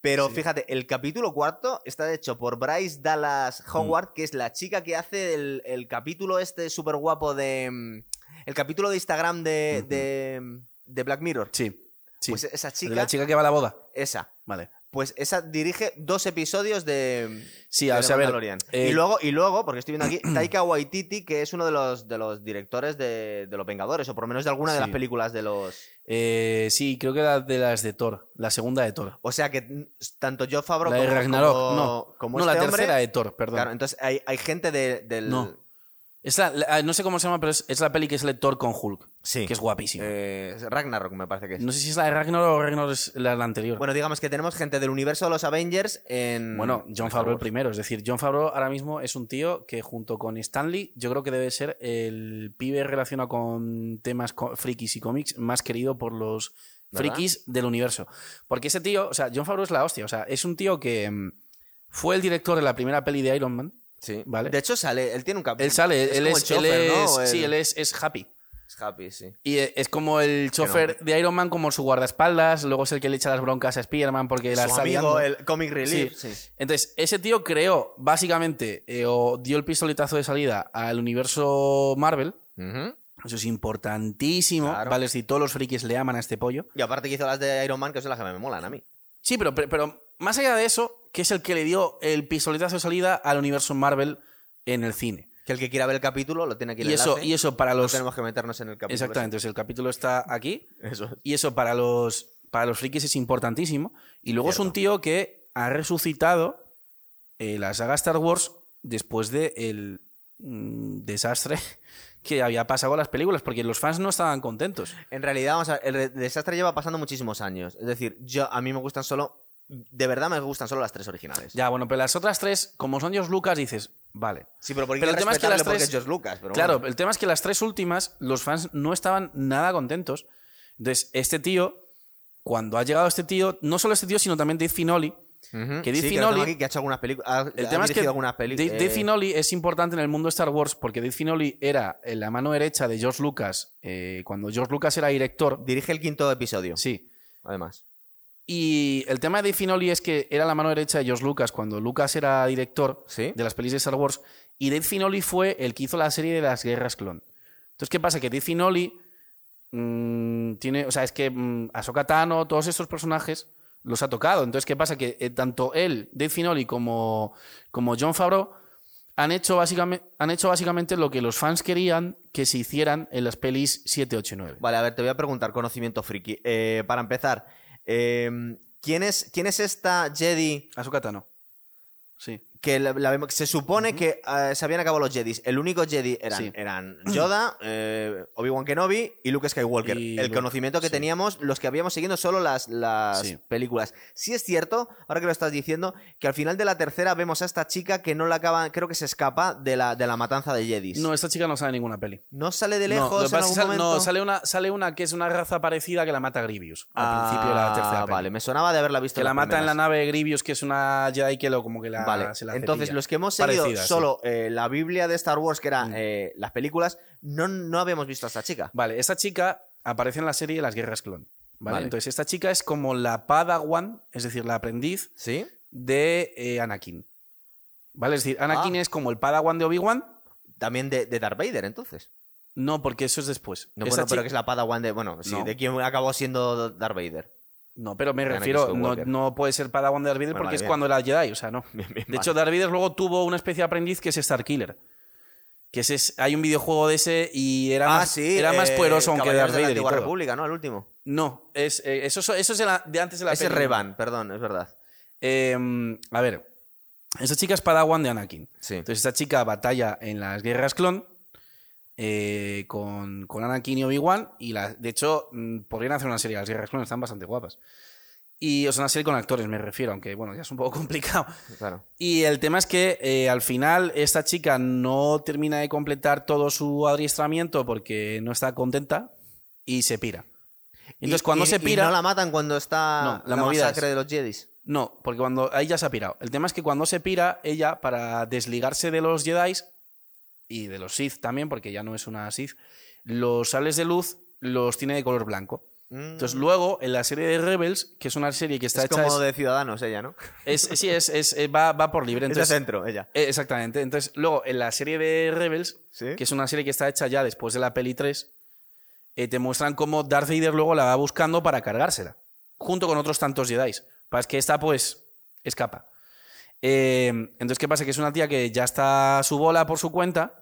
Pero Sí. fíjate, el capítulo cuarto está hecho por Bryce Dallas Mm. Howard, que es la chica que hace el, el capítulo este súper guapo de. mm, El capítulo de Instagram de, de, de Black Mirror. Sí, sí. Pues esa De chica, la chica que va a la boda. esa. Vale. Pues esa dirige dos episodios de. Sí, de o sea, a ver, Mandalorian. eh, y luego, y luego, porque estoy viendo aquí, Taika Waititi, que es uno de los, de los directores de, de Los Vengadores, o por lo menos de alguna de las películas de los. Eh, sí, creo que de las de Thor, la segunda de Thor. O sea que tanto Joe Favreau La de como, Ragnarok, como- no. como no, este la hombre, tercera de Thor, perdón. Claro, entonces hay, hay gente de- del. No. Es la- la- no sé cómo se llama, pero es, es la peli que es la de Thor con Hulk, Sí. que es guapísima. Eh, Ragnarok, me parece que es. no sé si es la de Ragnarok o Ragnarok es la, la anterior. Bueno, digamos que tenemos gente del universo de los Avengers en. Bueno, en John Favreau el primero. Es decir, John Favreau ahora mismo es un tío que junto con Stanley, yo creo que debe ser el pibe relacionado con temas co- frikis y cómics más querido por los ¿Verdad? frikis del universo. Porque ese tío, o sea, John Favreau es la hostia. O sea, es un tío que mm, fue el director de la primera peli de Iron Man. Sí. Vale. De hecho, sale. Él tiene un capítulo. Él sale, él es, el él chofer, es- ¿no? Sí, él es, es Happy. Es Happy, sí. Y eh, es como el chofer de Iron Man, como su guardaespaldas, luego es el que le echa las broncas a Spider-Man porque la Su amigo, el Comic Relief. Sí. Sí. Entonces, ese tío creó, básicamente, eh, o dio el pistoletazo de salida al universo Marvel. Eso es importantísimo. Claro. Vale, si todos los frikis le aman a este pollo. Y aparte que hizo las de Iron Man, que son las que me molan a mí. Sí, pero, pero, pero más allá de eso, que es el que le dio el pistoletazo de salida al universo Marvel en el cine. Que el que quiera ver el capítulo lo tiene aquí el Y eso, enlace. y eso para No los. tenemos que meternos en el capítulo. Exactamente, entonces el capítulo está aquí. Eso. Y eso para los, para los frikis es importantísimo. Y luego es un tío que ha resucitado eh, la saga Star Wars después del el desastre que había pasado con las películas, porque los fans no estaban contentos. En realidad, vamos a ver, el re- desastre lleva pasando muchísimos años. Es decir, yo a mí me gustan solo. De verdad me gustan solo las tres originales. Ya, bueno, pero las otras tres, como son George Lucas, dices, vale. Sí, pero, porque Pero el tema es que las tres- es George Lucas. Pero claro, bueno. el tema es que las tres últimas, los fans no estaban nada contentos. Entonces, este tío, cuando ha llegado este tío, no solo este tío, sino también Dave Finoli, que Dave sí, Finoli- que ha hecho algunas películas. El ha tema es que dirigido algunas películas. Dave, Dave Finoli es importante en el mundo de Star Wars porque Dave Finoli era eh, la mano derecha de George Lucas eh, cuando George Lucas era director. Dirige el quinto episodio. Sí. Además. Y el tema de Finoli es que era la mano derecha de George Lucas cuando Lucas era director Sí. de las pelis de Star Wars. Y Dave Finoli fue el que hizo la serie de las guerras clon. Entonces, ¿qué pasa? Que Dave Finoli mm, tiene. O sea, es que mm, Ahsoka Tano, todos estos personajes los ha tocado. Entonces, ¿qué pasa? Que eh, tanto él, Dave Finoli, como, como John Favreau han hecho, básicamente, han hecho básicamente lo que los fans querían que se hicieran en las pelis 7, 8 y 9. Vale, a ver, te voy a preguntar conocimiento friki. Eh, para empezar, eh, ¿quién, es, ¿quién es esta Jedi Ahsoka Tano. Sí. Que la- la se supone que eh, se habían acabado los Jedis? El único Jedi eran, Sí. eran Yoda, eh, Obi-Wan Kenobi y Luke Skywalker. Y el Luke, conocimiento que sí. teníamos, los que habíamos siguiendo solo las, las Sí. películas. Sí es cierto, ahora que lo estás diciendo, que al final de la tercera vemos a esta chica que no la acaba, creo que se escapa de la, de la matanza de Jedis. No, esta chica no sale en ninguna peli. ¿No sale de lejos en algún sale, momento? no, sale una, sale una que es una raza parecida que la mata Grievous al principio de la tercera Ah, peli. Vale, me sonaba de haberla visto Que la mata en la nave Grievous, que es una Jedi que lo, como que la, Vale, se la entonces los que hemos seguido Parecida, sí. solo eh, la Biblia de Star Wars, que eran Mm. eh, las películas, no, no habíamos visto a esta chica. Vale, esta chica aparece en la serie Las Guerras Clon. ¿vale? Vale. Entonces, esta chica es como la Padawan, es decir, la aprendiz ¿Sí? de eh, Anakin. ¿Vale? Es decir, Anakin Ah. es como el Padawan de Obi-Wan. También de, de Darth Vader, entonces. No, porque eso es después. No, bueno, pero que es la Padawan de. Bueno, sí, No. de quién acabó siendo Darth Vader. No, pero me Anakin refiero, no, no puede ser Padawan de Darth Vader Bueno, porque es bien. cuando era Jedi, o sea, no. Bien, bien, De hecho, Darth Vader luego tuvo una especie de aprendiz que es Starkiller. Que ese es, hay un videojuego de ese y era, ah, más, sí. era más eh, poderoso aunque Darth de la Vader y Antigua todo. República, ¿no? El último. No, es, eh, eso, eso es de, la- de antes de la Ese. Revan, perdón, es verdad. Eh, a ver, esta chica es Padawan de Anakin. Sí. Entonces esta chica batalla en las guerras clon eh, con, con Anakin y Obi-Wan y la, de hecho mm, podrían hacer una serie de las guerras clon, están bastante guapas. Y o sea, una serie con actores me refiero, aunque bueno, ya es un poco complicado. Claro. Y el tema es que eh, al final esta chica no termina de completar todo su adiestramiento porque no está contenta y se pira. Entonces Y- cuando y- se y pira... no la matan cuando está No, la, la masacre es- de los Jedis. No, porque cuando ahí ya se ha pirado. El tema es que cuando se pira, ella, para desligarse de los Jedi y de los Sith también, porque ya no es una Sith, los sables de luz los tiene de color blanco. Mm. Entonces, luego, en la serie de Rebels, que es una serie que está es hecha. como es- de Ciudadanos ella, ¿no? es- sí, es, es- eh, va, va por libre. es de Entonces, centro, ella. eh, exactamente. Entonces, luego, en la serie de Rebels, Sí. que es una serie que está hecha ya después de la peli 3, eh, te muestran cómo Darth Vader luego la va buscando para cargársela, junto con otros tantos Jedi. Para que esta, pues, escapa. Eh, entonces, ¿qué pasa? Que es una tía que ya está a su bola por su cuenta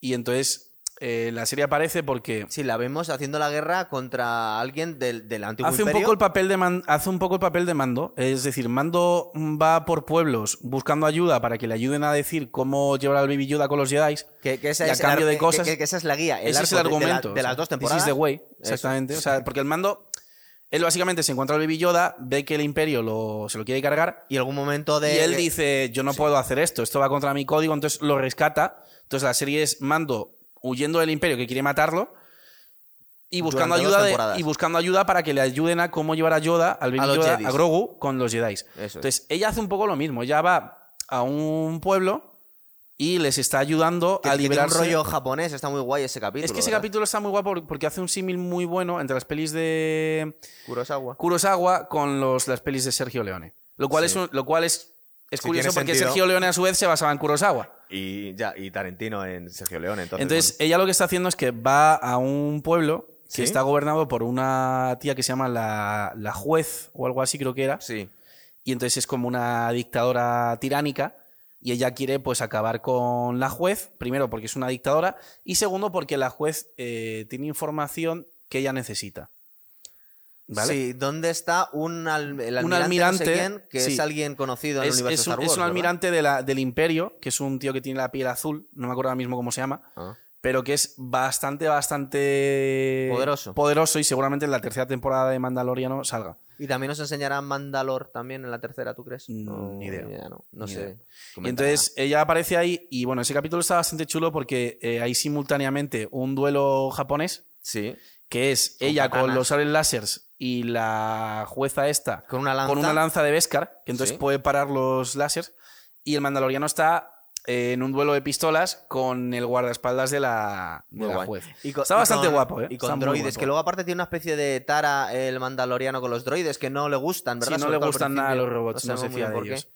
y entonces eh, la serie aparece porque Sí, la vemos haciendo la guerra contra alguien del, del antiguo hace un, imperio. poco el papel de man- hace un poco el papel de Mando. Es decir, Mando va por pueblos buscando ayuda para que le ayuden a decir cómo llevar al Baby Yoda con los Jedi. Que, que esa y a es cambio la- de cosas- Que, que esa es la guía. El Ese es el arco de- la- argumento. De, las dos This is temporadas. the way, Eso. exactamente. O sea, porque el mando, él básicamente se encuentra al Baby Yoda, ve que el Imperio lo, se lo quiere cargar Y algún momento de. y él dice, yo no puedo hacer esto, esto va contra mi código, entonces lo rescata. Entonces la serie es Mando huyendo del Imperio que quiere matarlo y buscando, ayuda de- y buscando ayuda para que le ayuden a cómo llevar a Yoda, al Baby A Yoda, Jedis. a Grogu, con los Jedi. Es. Entonces ella hace un poco lo mismo, ella va a un pueblo y les está ayudando que- a tiene un rollo japonés, está muy guay ese capítulo. Es que ese ¿verdad? capítulo está muy guapo porque hace un símil muy bueno entre las pelis de Kurosawa. Kurosawa con los, las pelis de Sergio Leone. Lo cual Sí. es, un- lo cual es, es curioso porque sentido. Sergio Leone a su vez se basaba en Kurosawa. Y ya, y Tarantino en Sergio Leone. Entonces, Entonces, ella lo que está haciendo es que va a un pueblo que ¿Sí? está gobernado por una tía que se llama la, la juez o algo así creo que era. sí. Y entonces es como una dictadora tiránica y ella quiere pues acabar con la juez, primero porque es una dictadora y segundo porque la juez eh, tiene información que ella necesita. ¿Vale? Sí, ¿dónde está un, al- el Un almirante, no sé almirante, quién, que sí. es alguien conocido en Es, el universo es un, Star Wars? es un almirante de la- del imperio, que es un tío que tiene la piel azul, no me acuerdo ahora mismo cómo se llama, Ah. Pero que es bastante, bastante Poderoso. poderoso y seguramente en la tercera temporada de Mandaloriano salga. Y también nos enseñará Mandalor también en la tercera, ¿tú crees? Mm, No, ni idea. no, no Ni sé. idea. Y entonces ella aparece ahí y bueno, ese capítulo está bastante chulo porque eh, hay simultáneamente un duelo japonés, Sí. que es Con ella con los sables lásers y la jueza esta Con una lanza. con una lanza de Beskar, que entonces Sí. puede parar los láseres, y el mandaloriano está eh, en un duelo de pistolas con el guardaespaldas de la, de la juez. Y con- Está y bastante con- guapo, ¿eh? Y Está con muy droides, que luego aparte tiene una especie de tara el mandaloriano con los droides que no le gustan, ¿verdad? Sí, no Sobre le gustan nada principio. los robots, no sabemos se fía de por qué. ellos.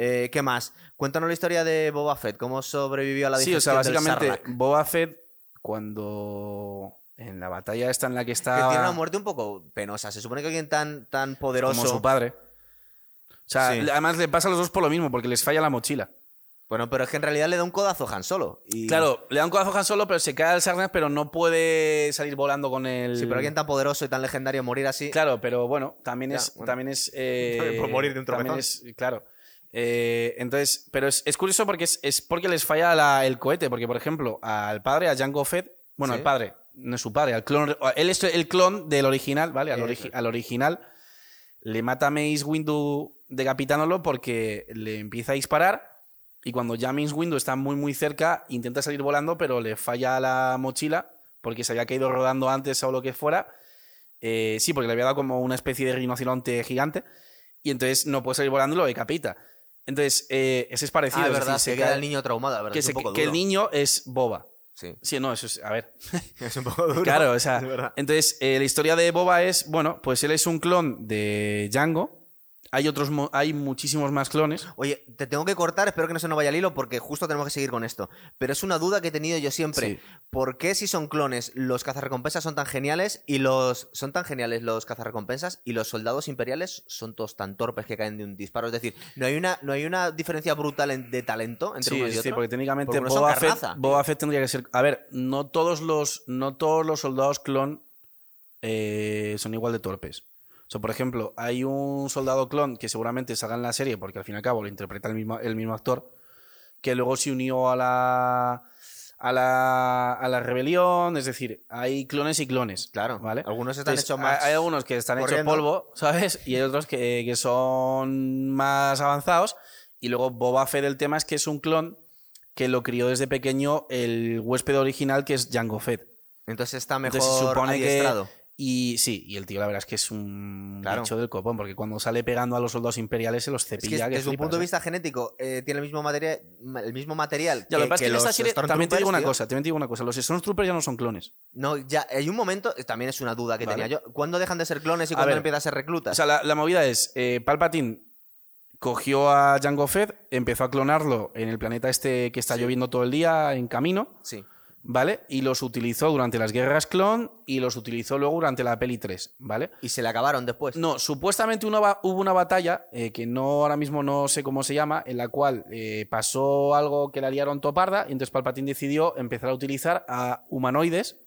Eh, ¿Qué más? Cuéntanos la historia de Boba Fett, cómo sobrevivió a la Sí, o sea, digestión del básicamente. Boba Fett, cuando en la batalla esta en la que Que está tiene una muerte un poco penosa. Se supone que alguien tan, tan poderoso... como su padre. O sea, Sí. además le pasa a los dos por lo mismo, porque les falla la mochila. Bueno, pero es que en realidad le da un codazo a Han Solo. Y... Claro, le da un codazo a Han Solo, pero se cae al Sarnax, pero no puede salir volando con el... Sí, pero alguien tan poderoso y tan legendario morir así... Claro, pero bueno, también Ya, es. bueno. También es eh, También por morir de un también tropezón. es- claro. Eh, entonces, pero es, es curioso porque es, es porque les falla la- el cohete. Porque, por ejemplo, al padre, a Jango Fett, bueno, Sí. al padre, no es su padre, al clon. Él es el clon del original, ¿vale? Al, origi- al original. Le mata a Mace Windu decapitándolo porque le empieza a disparar. Y cuando ya Mace Windu está muy, muy cerca, intenta salir volando, pero le falla la mochila porque se había caído rodando antes o lo que fuera. Eh, sí, porque le había dado como una especie de rinoceronte gigante. Y entonces no puede salir volando y lo decapita. Entonces, eh, ese es parecido. Ah, es verdad, decir, se se queda el niño traumado, verdad, que, se- que el niño es boba. Sí, Sí, no, eso es. A ver. es un poco duro. Claro, o sea. Entonces, eh, la historia de Boba es, bueno, pues él es un clon de Django. Hay otros, hay muchísimos más clones. Oye, te tengo que cortar, espero que no se nos vaya el hilo porque justo tenemos que seguir con esto. Pero es una duda que he tenido yo siempre. Sí. ¿Por qué si son clones los cazarrecompensas son tan geniales y los son tan geniales los cazarrecompensas y los soldados imperiales son todos tan torpes que caen de un disparo? Es decir, no hay una, no hay una diferencia brutal en- de talento entre Sí, unos y sí, otros. porque técnicamente Porque Boba Fett. Boba Fett tendría que ser. A ver, no todos los, no todos los soldados clon eh, son igual de torpes. O sea, por ejemplo, hay un soldado clon que seguramente salga en la serie, porque al fin y al cabo lo interpreta el mismo, el mismo actor, que luego se unió a la, a la, a la rebelión. Es decir, hay clones y clones. Claro, ¿vale? algunos están Entonces, hechos más. Hay, hay algunos que están hechos polvo, ¿sabes? Y hay otros que, que son más avanzados. Y luego Boba Fett, el tema es que es un clon que lo crió desde pequeño el huésped original, que es Jango Fett. Entonces está mejor Entonces se supone adiestrado. que. Y sí, y el tío, la verdad es que es un Claro. bicho del copón, porque cuando sale pegando a los soldados imperiales se los Es que cepilla. que desde un flipas, punto de ¿eh? vista genético eh, tiene el mismo material, el mismo material. Ya, lo que pasa es que en los esta serie también te digo una tío. cosa, también te digo una cosa. Los Stormtroopers ya no son clones. No, ya, hay un momento, también es una duda que Vale. tenía yo. ¿Cuándo dejan de ser clones y cuándo empiezan a ser reclutas? O sea, la, la movida es, eh, Palpatine cogió a Jango Fett, empezó a clonarlo en el planeta este que está lloviendo todo el día en camino, sí. ¿Vale? Y los utilizó durante las guerras clon y los utilizó luego durante la peli 3, ¿vale? Y se le acabaron después. No, supuestamente una hubo una batalla, eh, que no ahora mismo no sé cómo se llama, en la cual eh, pasó algo que la liaron toparda y entonces Palpatine decidió empezar a utilizar a humanoides,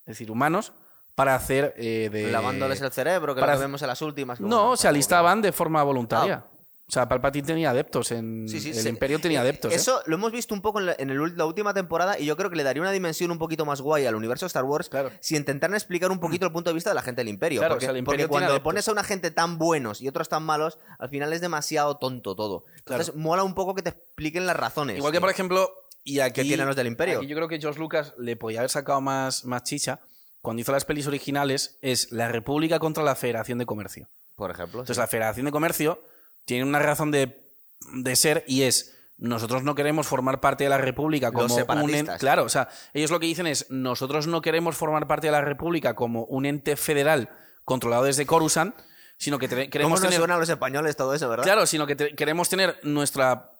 es decir, humanos, para hacer eh, de... Lavándoles el cerebro, que para- lo que vemos en las últimas. No, se alistaban de forma voluntaria. Ah. O sea, Palpatine tenía adeptos en... Sí, sí, el Imperio tenía adeptos. ¿eh? Eso lo hemos visto un poco en, la, en el ul- la última temporada y yo creo que le daría una dimensión un poquito más guay al universo de Star Wars Claro. si intentaran explicar un poquito el punto de vista de la gente del Imperio. Claro, porque, o sea, el porque Imperio cuando adeptos. pones a una gente tan buenos y otros tan malos, al final es demasiado tonto todo. Entonces mola un poco que te expliquen las razones. Igual que, por ejemplo, y aquí... tienen los del Imperio? aquí yo creo que George Lucas le podía haber sacado más, más chicha cuando hizo las pelis originales, es la República contra la Federación de Comercio. Por ejemplo. Entonces, la Federación de Comercio tiene una razón de, de ser y es nosotros no queremos formar parte de la República como un ente. Claro, o sea, ellos lo que dicen es nosotros no queremos formar parte de la República como un ente federal controlado desde Coruscant, sino que te- ¿Cómo queremos nos tener suena a los españoles todo eso, verdad? Claro, sino que te- queremos tener nuestra,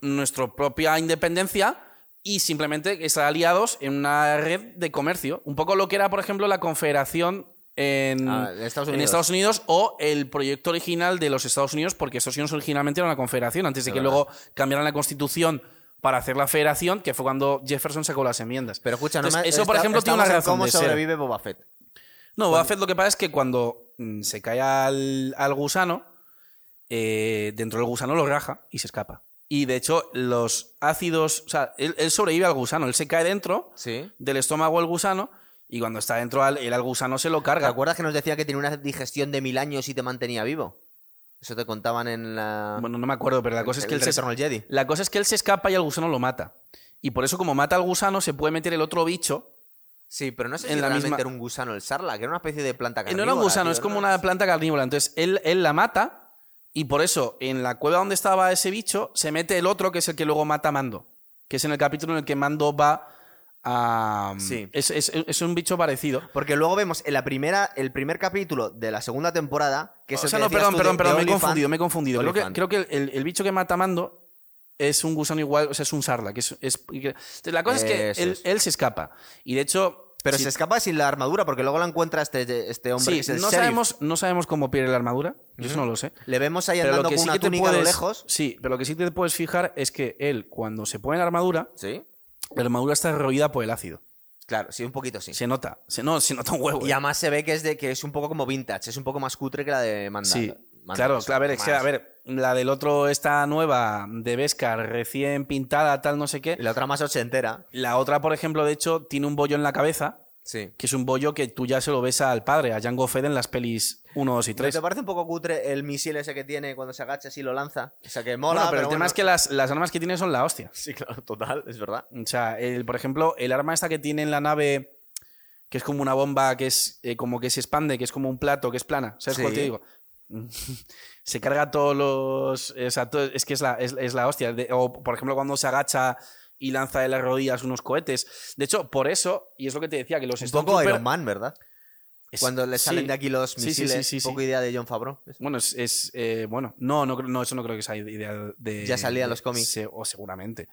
nuestra propia independencia y simplemente estar aliados en una red de comercio. Un poco lo que era, por ejemplo, la Confederación en, Ah, Estados en Unidos. Estados Unidos o el proyecto original de los Estados Unidos, porque Estados Unidos originalmente era una confederación, antes de que luego cambiaran la constitución para hacer la federación, que fue cuando Jefferson sacó las enmiendas. Pero escucha, no Entonces, me- eso, por ejemplo, tiene una razón ¿Cómo de ser. sobrevive Boba Fett? No, Boba Fett lo que pasa es que cuando mm, se cae al, al gusano, eh, dentro del gusano lo raja y se escapa. Y de hecho, los ácidos. O sea, él, él sobrevive al gusano. Él se cae dentro Sí. del estómago del gusano y cuando está dentro, él al gusano se lo ¿Te carga. acuerdas que nos decía que tenía una digestión de mil años y te mantenía vivo? Eso te contaban en la. Bueno, no me acuerdo, pero la cosa es que el él se, Retorno al Jedi. la cosa es que él se escapa y al gusano lo mata. Y por eso, como mata al gusano, se puede meter el otro bicho. Sí, pero no sé en si la misma- era un gusano el Sarlacc, era una especie de planta Eh, carnívora. no era un gusano, tío, es como ¿no? una planta carnívora. Entonces, él, él la mata Y por eso, en la cueva donde estaba ese bicho, se mete el otro, que es el que luego mata a Mando. Que es en el capítulo en el que Mando va a. Sí. Es, es- es un bicho parecido. Porque luego vemos en la primera, el primer capítulo de la segunda temporada, que es o sea, no, perdón, perdón, perdón, me he confundido, me he confundido. Creo que, creo que el, el bicho que mata a Mando es un gusano igual, o sea, es un sarla. Que es, la cosa es que él, se escapa. Y de hecho. Pero se escapa sin la armadura, porque luego la encuentra este, este hombre Sí, que es el no sheriff. sabemos, no sabemos cómo pierde la armadura. Yo eso no lo sé. Le vemos ahí Pero andando con sí una túnica lejos. Sí, pero lo que sí te puedes fijar es que él, cuando se pone la armadura, Sí. La armadura está roída por el ácido. Claro, sí, un poquito sí. Se nota. Se, no, se nota un huevo. Y eh. además se ve que es de que es un poco como vintage, es un poco más cutre que la de Mandal. Sí, Mandal, claro, a ver, más- a ver, la del otro está nueva, de Beskar, recién pintada, tal, no sé Y qué. la otra más ochentera. La otra, por ejemplo, de hecho, tiene un bollo en la cabeza, Sí. que es un bollo que tú ya se lo ves al padre, a Jango Fett en las pelis 1, 2 y ¿No 3. te parece un poco cutre el misil ese que tiene cuando se agacha y lo lanza? O sea, que mola, Bueno, pero, el tema es que las, las armas que tiene son la hostia. Sí, claro, total, es verdad. O sea, el- por ejemplo, el arma esta que tiene en la nave, que es como una bomba que es eh, como que se expande, que es como un plato, que es plana. ¿Sabes Sí. cuál te digo? se carga todos los. o sea, todo- es que es la, es, es la hostia. De- o, por ejemplo, cuando se agacha y lanza de las rodillas unos cohetes. De hecho, por eso, y es lo que te decía, que los Un poco Iron Man, ¿verdad? es- Cuando le salen sí. de aquí los sí, misiles, sí, poco idea de John Favreau. Bueno, es. es, eh, bueno, no, no, no, eso no creo que sea idea de. Ya salía en los cómics. se- o seguramente.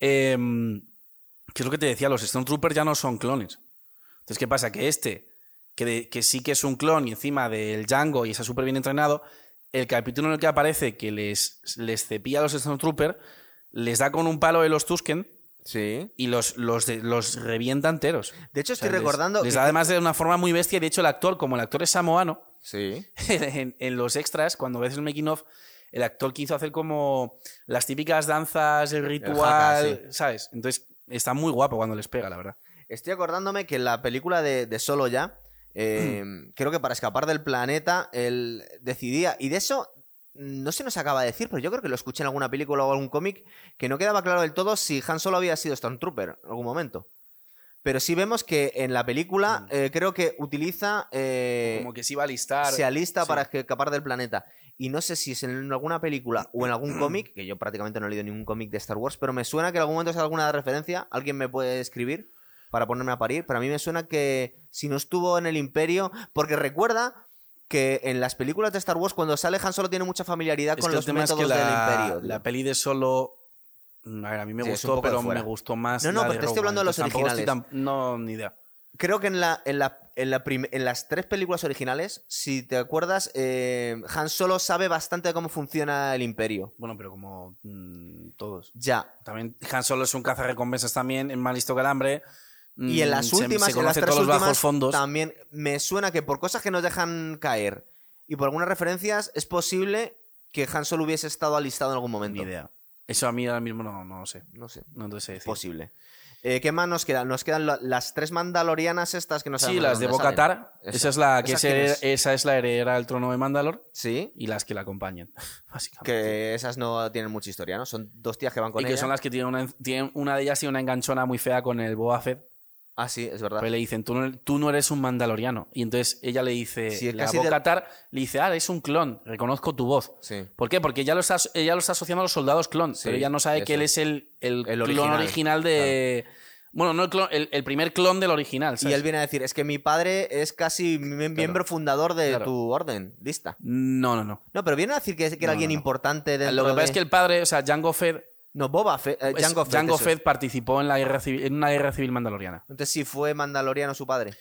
Em, ¿Qué es lo que te decía? Los Stormtroopers ya no son clones. Entonces, ¿qué pasa? Que este, que, de- que sí que es un clon y encima del Django y está súper bien entrenado, el capítulo en el que aparece que les, les cepilla a los Stormtroopers, les da con un palo de los Tusken Sí. y los, los, de- los revienta enteros. De hecho, O sea, estoy les- recordando. Les, que- da además de una forma muy bestia. De hecho, el actor, como el actor es samoano, Sí. en, en los extras, cuando ves el making of, el actor quiso hacer como las típicas danzas, el ritual, haka, ¿sabes? Entonces está muy guapo cuando les pega, la verdad. Estoy acordándome que en la película de, de Solo ya, eh, Mm. creo que para escapar del planeta, él decidía, y de eso no se nos acaba de decir, pero yo creo que lo escuché en alguna película o algún cómic, que no quedaba claro del todo si Han Solo había sido Stormtrooper en algún momento. Pero sí vemos que en la película eh, creo que utiliza... eh, Mm. Como que se iba a listar. se alista sí. para escapar del planeta. Y no sé si es en alguna película o en algún cómic, que yo prácticamente no he leído ningún cómic de Star Wars, pero me suena que en algún momento es alguna referencia. ¿Alguien me puede escribir para ponerme a parir? Pero a mí me suena que si no estuvo en el Imperio, porque recuerda que en las películas de Star Wars cuando sale Han Solo tiene mucha familiaridad Es con los tema es métodos que la, del Imperio. la peli de solo. A ver, a mí me Sí, gustó, pero me gustó más. No, no, la pero de te estoy hablando de los originales. tan- No, ni idea. Creo que en, la, en, la, en, la en las tres películas originales, si te acuerdas, eh, Han Solo sabe bastante de cómo funciona el Imperio. Bueno, pero como mm, todos. Ya, También Han Solo es un cazarrecompensas también, es más listo que el hambre. Y en Mm, las se- últimas, se, en las tres todos los últimas, bajos fondos. también me suena que por cosas que nos dejan caer y por algunas referencias es posible que Han Solo hubiese estado alistado en algún Ni momento. idea. Eso a mí ahora mismo no, no lo sé. No sé, No te sé decir. posible. Eh, ¿Qué más nos quedan? Nos quedan la- las tres mandalorianas estas que no Sí, sabemos las de. Bocatar. Esa. Esa es la que ¿Esas es esa es la heredera del trono de Mandalor Sí, y las que la acompañan. Básicamente. que esas no tienen mucha historia, ¿no? Son dos tías que van con y que ella. son las que tienen una, tienen, una de ellas tiene una enganchona muy fea con el Boba Fett. Ah, sí, es verdad. Pues le dicen, tú no, tú no eres un mandaloriano. Y entonces ella le dice, Sí, la casi de- le dice, ah, es un clon, reconozco tu voz. Sí. ¿Por qué? Porque ella lo está, ella lo está asociando a los soldados clon, Sí, pero ella no sabe eso. que él es el, el, El clon original, original, de... Bueno, no el, clon, el, el primer clon del original, Y ¿sabes? él viene a decir, es que mi padre es casi mi- miembro fundador de Claro. tu orden. Lista. No, no, no. No, pero viene a decir que, que era No, alguien no, no. importante dentro Lo que pasa de- es que el padre, o sea, Jango Fett, No, Boba Fett. eh, es- Fett. Jango. Fett participó en, la guerra civil, en una guerra civil mandaloriana. Entonces sí fue mandaloriano su padre.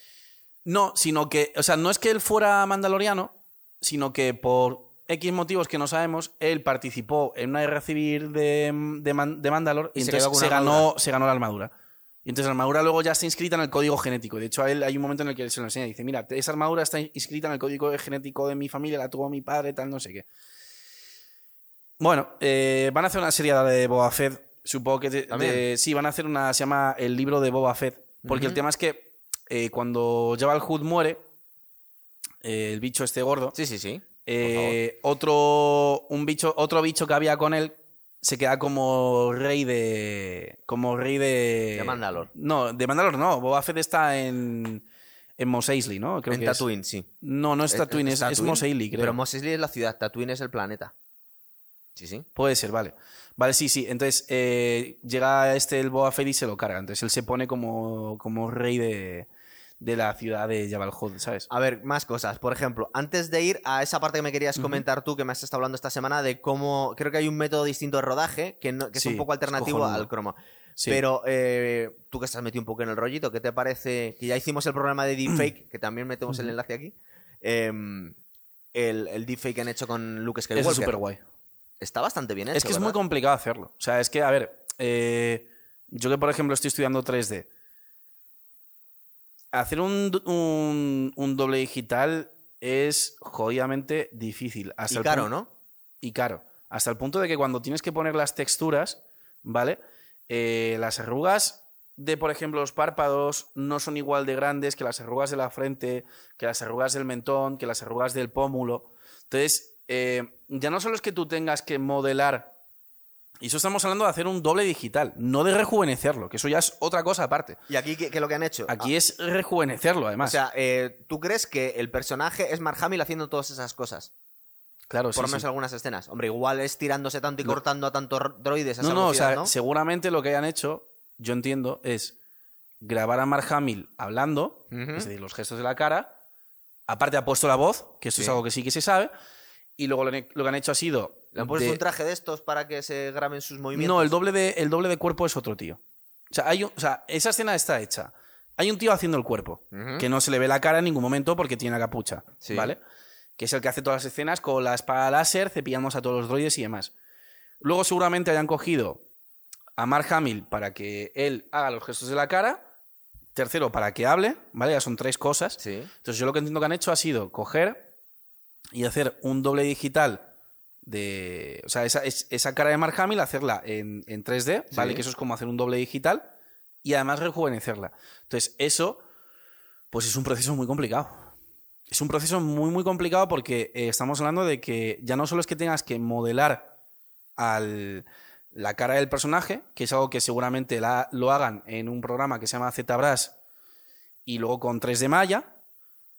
No, sino que, o sea, no es que él fuera mandaloriano, sino que por X motivos que no sabemos, él participó en una guerra civil de, de, Man- de Mandalor y, entonces se, ganó, se ganó la armadura. Y entonces la armadura luego ya está inscrita en el código genético. De hecho, a él hay un momento en el que se lo enseña y dice, mira, esa armadura está inscrita en el código genético de mi familia, la tuvo mi padre, tal, no sé qué. Bueno, eh, van a hacer una serie de Boba Fett, supongo que... de- También. de- sí, van a hacer una... Se llama El libro de Boba Fett. Porque el tema es que eh, cuando Jabal Hood muere, eh, el bicho este gordo, Sí, sí, sí. eh, otro, un bicho, otro bicho que había con él se queda como rey de. Como rey de. De Mandalor. No, de Mandalor no. Boba Fett está en. en Mos Eisley, ¿no? Creo en que es. Tatooine, sí. No, no es Tatooine, es, es Mos Eisley, creo. Pero Mos Eisley es la ciudad, Tatooine es el planeta. Sí, sí. Puede ser, vale. Vale, sí, sí. Entonces eh, llega este el Boba Fett y se lo carga. Entonces él se pone como, como rey de, de la ciudad de Jabal Hood, ¿sabes? A ver, más cosas. Por ejemplo, antes de ir a esa parte que me querías comentar tú, que me has estado hablando esta semana, de cómo creo que hay un método distinto de rodaje que, no- que es un poco alternativo al croma. Sí. Pero eh, tú que estás metido un poco en el rollito, ¿qué te parece? Que ya hicimos el programa de deepfake, que también metemos el enlace aquí. em, el, el deepfake que han hecho con Luke Skywalker. Eso es súper guay. Está bastante bien hecho. Es que es muy complicado hacerlo. O sea, es que, a ver, eh, yo que por ejemplo estoy estudiando 3D, hacer un, do- un, un doble digital es jodidamente difícil. Hasta Y el caro, ¿no? Y caro. Hasta el punto de que cuando tienes que poner las texturas, ¿vale? Eh, las arrugas de, por ejemplo, los párpados no son igual de grandes que las arrugas de la frente, que las arrugas del mentón, que las arrugas del pómulo. Entonces, eh, ya no solo es que tú tengas que modelar, y eso estamos hablando de hacer un doble digital, no de rejuvenecerlo, que eso ya es otra cosa aparte. ¿Y aquí qué, qué es lo que han hecho? Aquí es rejuvenecerlo, además. o sea, eh, ¿tú crees que el personaje es Mark Hamill haciendo todas esas cosas? claro, Por sí, lo menos sí. algunas escenas. Hombre, igual es tirándose tanto y No. cortando a tantos ro- droides a No, no, o sea, ¿no? seguramente lo que hayan hecho, yo entiendo, es grabar a Mark Hamill hablando, es decir, los gestos de la cara. Aparte ha puesto la voz, que eso Sí. es algo que sí que se sabe. Y luego lo, que han hecho ha sido. ¿Le han puesto de- un traje de estos para que se graben sus movimientos? No, el doble, de, el doble de cuerpo es otro tío. O sea, hay un- o sea, esa escena está hecha. Hay un tío haciendo el cuerpo, que no se le ve la cara en ningún momento porque tiene la capucha, Sí. ¿vale? Que es el que hace todas las escenas con la espada láser, cepillamos a todos los droides y demás. Luego seguramente hayan cogido a Mark Hamill para que él haga los gestos de la cara. Tercero, para que hable, ¿vale? Ya son tres cosas. Sí. Entonces yo lo que entiendo que han hecho ha sido coger y hacer un doble digital de... O sea, esa, es- esa cara de Mark Hamill, hacerla en, en 3D, ¿vale? Sí. Que eso es como hacer un doble digital y además rejuvenecerla. Entonces eso, pues es un proceso muy complicado. Es un proceso muy, muy complicado porque eh, estamos hablando de que ya no solo es que tengas que modelar al, la cara del personaje, que es algo que seguramente la- lo hagan en un programa que se llama ZBrush y luego con 3D Maya,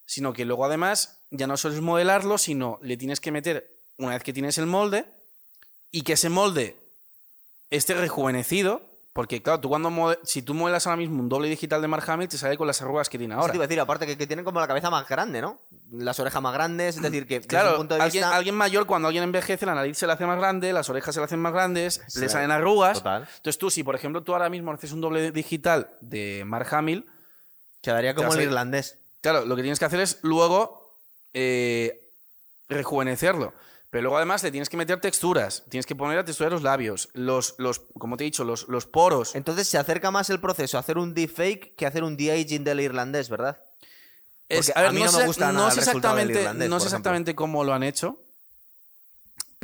sino que luego además ya no solo es modelarlo, sino le tienes que meter, una vez que tienes el molde, y que ese molde esté rejuvenecido, porque claro, tú cuando si tú modelas ahora mismo un doble digital de Mark Hamill, te sale con las arrugas que tiene ahora. te iba a decir, aparte que, que tienen como la cabeza más grande, ¿no? Las orejas más grandes, es decir, que Claro, un punto de alguien, vista... alguien mayor, cuando alguien envejece, la nariz se le hace más grande, las orejas se le hacen más grandes, Sí, le salen arrugas. total. Entonces tú, si por ejemplo tú ahora mismo haces un doble digital de Mark Hamill, Quedaría como el irlandés. claro, lo que tienes que hacer es luego eh, rejuvenecerlo. Pero luego además le tienes que meter texturas, tienes que poner la textura de los labios, los, los como te he dicho, los, los poros. Entonces se acerca más el proceso a hacer un deepfake que hacer un de-aging del irlandés, ¿verdad? Es- a ver, a mí no, no me gusta no nada sé exactamente, irlandés, no sé exactamente cómo lo han hecho,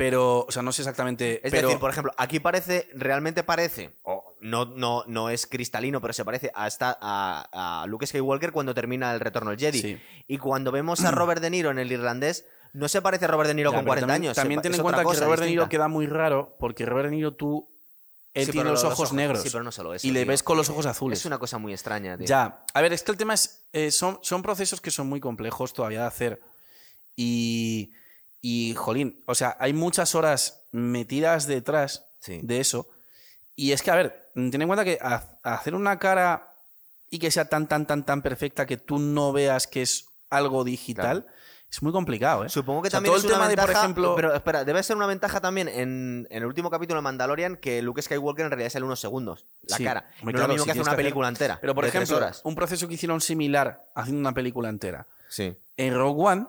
pero, o sea, no sé exactamente. Es pero, decir, por ejemplo, aquí parece, realmente parece, o no, no, no es cristalino, pero se parece a, esta, a, a Luke Skywalker cuando termina el retorno del Jedi. Sí. Y cuando vemos a Robert De Niro en el irlandés, no se parece a Robert De Niro Ya, con pero 40 también, años. También ten en cuenta que Robert De Niro queda muy raro porque Robert De Niro tú. Él Sí, tiene los los ojos, ojos- negros. sí, pero no solo eso, Y le ves con los ojos azules. Es una cosa muy extraña, tío. Ya. A ver, es que el tema es. eh, son, son procesos que son muy complejos todavía de hacer. Y. Y, jolín, o sea, hay muchas horas metidas detrás Sí. de eso. Y es que, a ver, ten en cuenta que ha- hacer una cara y que sea tan, tan, tan, tan perfecta que tú no veas que es algo digital es muy complicado, ¿eh? Supongo que O sea, también todo es el una tema de, por ventaja, ejemplo- pero espera, debe ser una ventaja también en, en el último capítulo de Mandalorian que Luke Skywalker en realidad sale unos segundos, la Sí. cara. No claro, es lo mismo si que hacer tienes una que hacer- película entera. Pero, por ejemplo, horas. un proceso que hicieron similar haciendo una película entera. Sí. En Rogue One,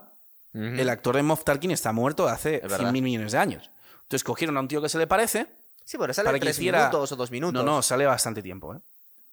El actor de Moff Tarkin está muerto hace Es verdad. 100 mil millones de años. Entonces cogieron a un tío que se le parece. Sí, pero sale para que tres hiciera- minutos o dos minutos. No, no, sale bastante tiempo, ¿eh?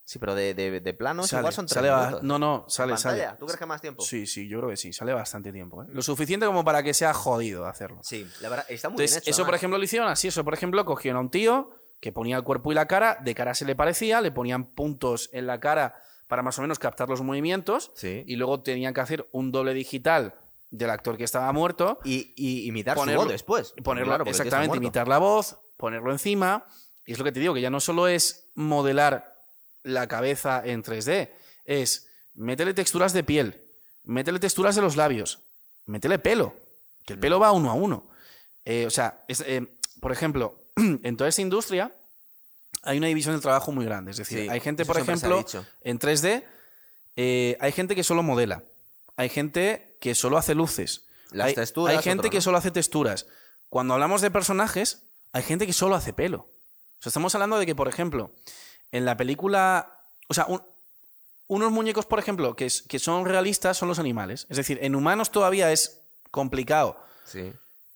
Sí, pero de, de, de planos Sale, igual son tres sale minutos. No, no, sale, sale. ¿Tú crees que más tiempo? Sí, sí, yo creo que sí, sale bastante tiempo. ¿eh? Lo suficiente como para que sea jodido hacerlo. Sí, la verdad, está muy Entonces, bien hecho. eso, por ejemplo, lo hicieron así. Eso, por ejemplo, cogieron a un tío que ponía el cuerpo y la cara, de cara se le parecía, le ponían puntos en la cara para más o menos captar los movimientos Sí. y luego tenían que hacer un doble digital del actor que estaba muerto Y, y imitar Ponerlo- su voz después. ponerlo Claro, exactamente, imitar la voz, ponerlo encima. Y es lo que te digo, que ya no solo es modelar la cabeza en 3D, es métele texturas de piel, métele texturas de los labios, métele pelo, que el pelo va uno a uno. Eh, o sea, es, eh, por ejemplo, en toda esta industria hay una división del trabajo muy grande. Es decir, Sí, hay gente, por ejemplo, en 3D, eh, hay gente que solo modela, hay gente que solo hace luces, Las hay, texturas, hay gente otro, que ¿no? solo hace texturas. Cuando hablamos de personajes, hay gente que solo hace pelo. O sea, estamos hablando de que, por ejemplo, en la película. O sea, un- unos muñecos, por ejemplo, que, es- que son realistas son los animales. Es decir, en humanos todavía es complicado Sí.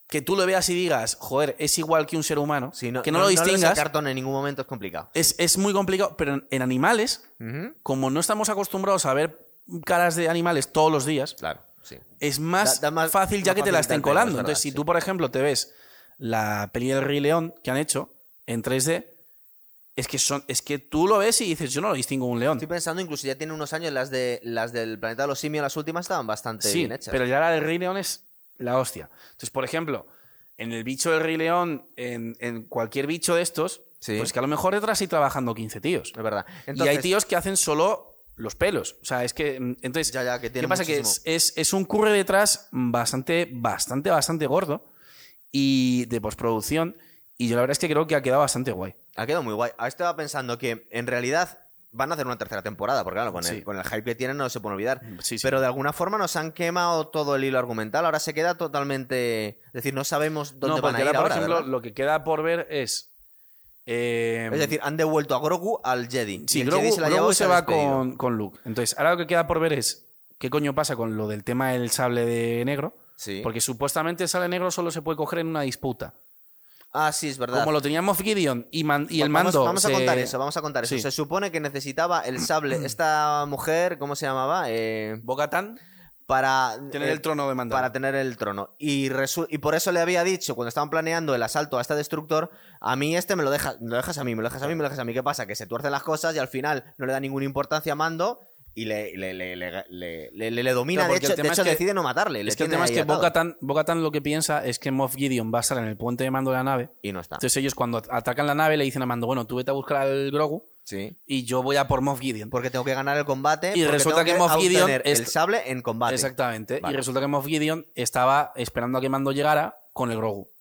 que tú lo veas y digas, joder, es igual que un ser humano. Sí, no, que no, lo lees el distingas. cartón en ningún momento es complicado. es, es muy complicado. Pero en, animales, como no estamos acostumbrados a ver caras de animales todos los días, Claro, sí. es más, Da- da más- fácil ya más que te la estén colando. verdad, Entonces, si sí. tú, por ejemplo, te ves la peli del Rey León que han hecho en 3D, es que, son, es que tú lo ves y dices, yo no lo distingo un león. Estoy pensando, incluso ya tiene unos años, las de las del planeta de los simios, las últimas estaban bastante Sí, bien hechas. pero ya la del Rey León es la hostia. Entonces, por ejemplo, en el bicho del Rey León, en, en cualquier bicho de estos, Sí. pues que a lo mejor detrás hay trabajando 15 tíos. Es verdad. y hay tíos que hacen solo los pelos. O sea, es que. mm, Entonces, Ya, ya, que tiene ¿qué pasa? Que es, es, es un curre detrás bastante, bastante, bastante gordo y de postproducción. Y yo la verdad es que creo que ha quedado bastante guay. Ha quedado muy guay. Ahora estaba pensando que en realidad van a hacer una tercera temporada, porque claro, con, Sí. el, con el hype que tienen no se puede olvidar. Sí, sí. Pero de alguna forma nos han quemado todo el hilo argumental. Ahora se queda totalmente. Es decir, no sabemos dónde no, van a ir ahora, por ejemplo, ¿verdad? lo que queda por ver es. Eh, Es decir, han devuelto a Grogu al Jedi. Sí, Y el Grogu, Jedi se la Grogu va con, con Luke. Entonces, ahora lo que queda por ver es qué coño pasa con lo del tema del sable de negro. Sí. Porque supuestamente el sable negro solo se puede coger en una disputa. Ah, sí, es verdad. Como lo tenía Moff Gideon y, man- y el Vamos- mando. Vamos, a se- contar eso, vamos a contar eso. Sí. Se supone que necesitaba el sable, esta mujer, ¿cómo se llamaba? Eh, Bo-Katan, para tener eh, el trono de mando. para tener el trono. Y, y por eso le había dicho, cuando estaban planeando el asalto a este destructor, a mí este me lo, deja, me lo dejas a mí, me lo dejas a mí, me lo dejas a mí. ¿Qué pasa? Que se tuercen las cosas y al final no le da ninguna importancia a Mando y le, le, le, le, domina. Claro, de hecho, de hecho es que- decide no matarle. le Es que el tema es que Bo-Katan lo que piensa es que Moff Gideon va a estar en el puente de mando de la nave. Y no está. Entonces ellos cuando atacan la nave le dicen a Mando, bueno, tú vete a buscar al Grogu Sí. y yo voy a por Moff Gideon. Porque tengo que ganar el combate. Y resulta tengo que Moff Gideon obtener el sable en combate. Exactamente. Vale. Y resulta que Moff Gideon estaba esperando a que Mando llegara con el Grogu.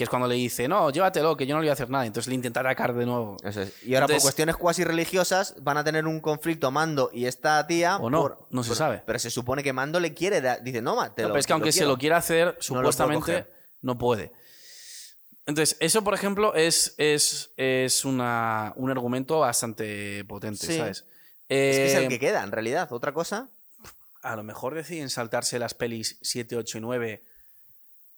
Que es cuando le dice, no, llévatelo, que yo no le voy a hacer nada. Entonces le intenta atacar de nuevo. Eso es. Y ahora, Entonces- por cuestiones cuasi religiosas, van a tener un conflicto Mando y esta tía. O no, por- no se por- sabe. Pero se supone que Mando le quiere. dar- dice, no, ma, te No, pero es que aunque se quiero". lo quiera hacer, supuestamente no puede. Entonces, eso, por ejemplo, es, es, es una- un argumento bastante potente, Sí. ¿sabes? Es que es Eh, el que queda, en realidad. Otra cosa. A lo mejor deciden saltarse las pelis 7, 8 y 9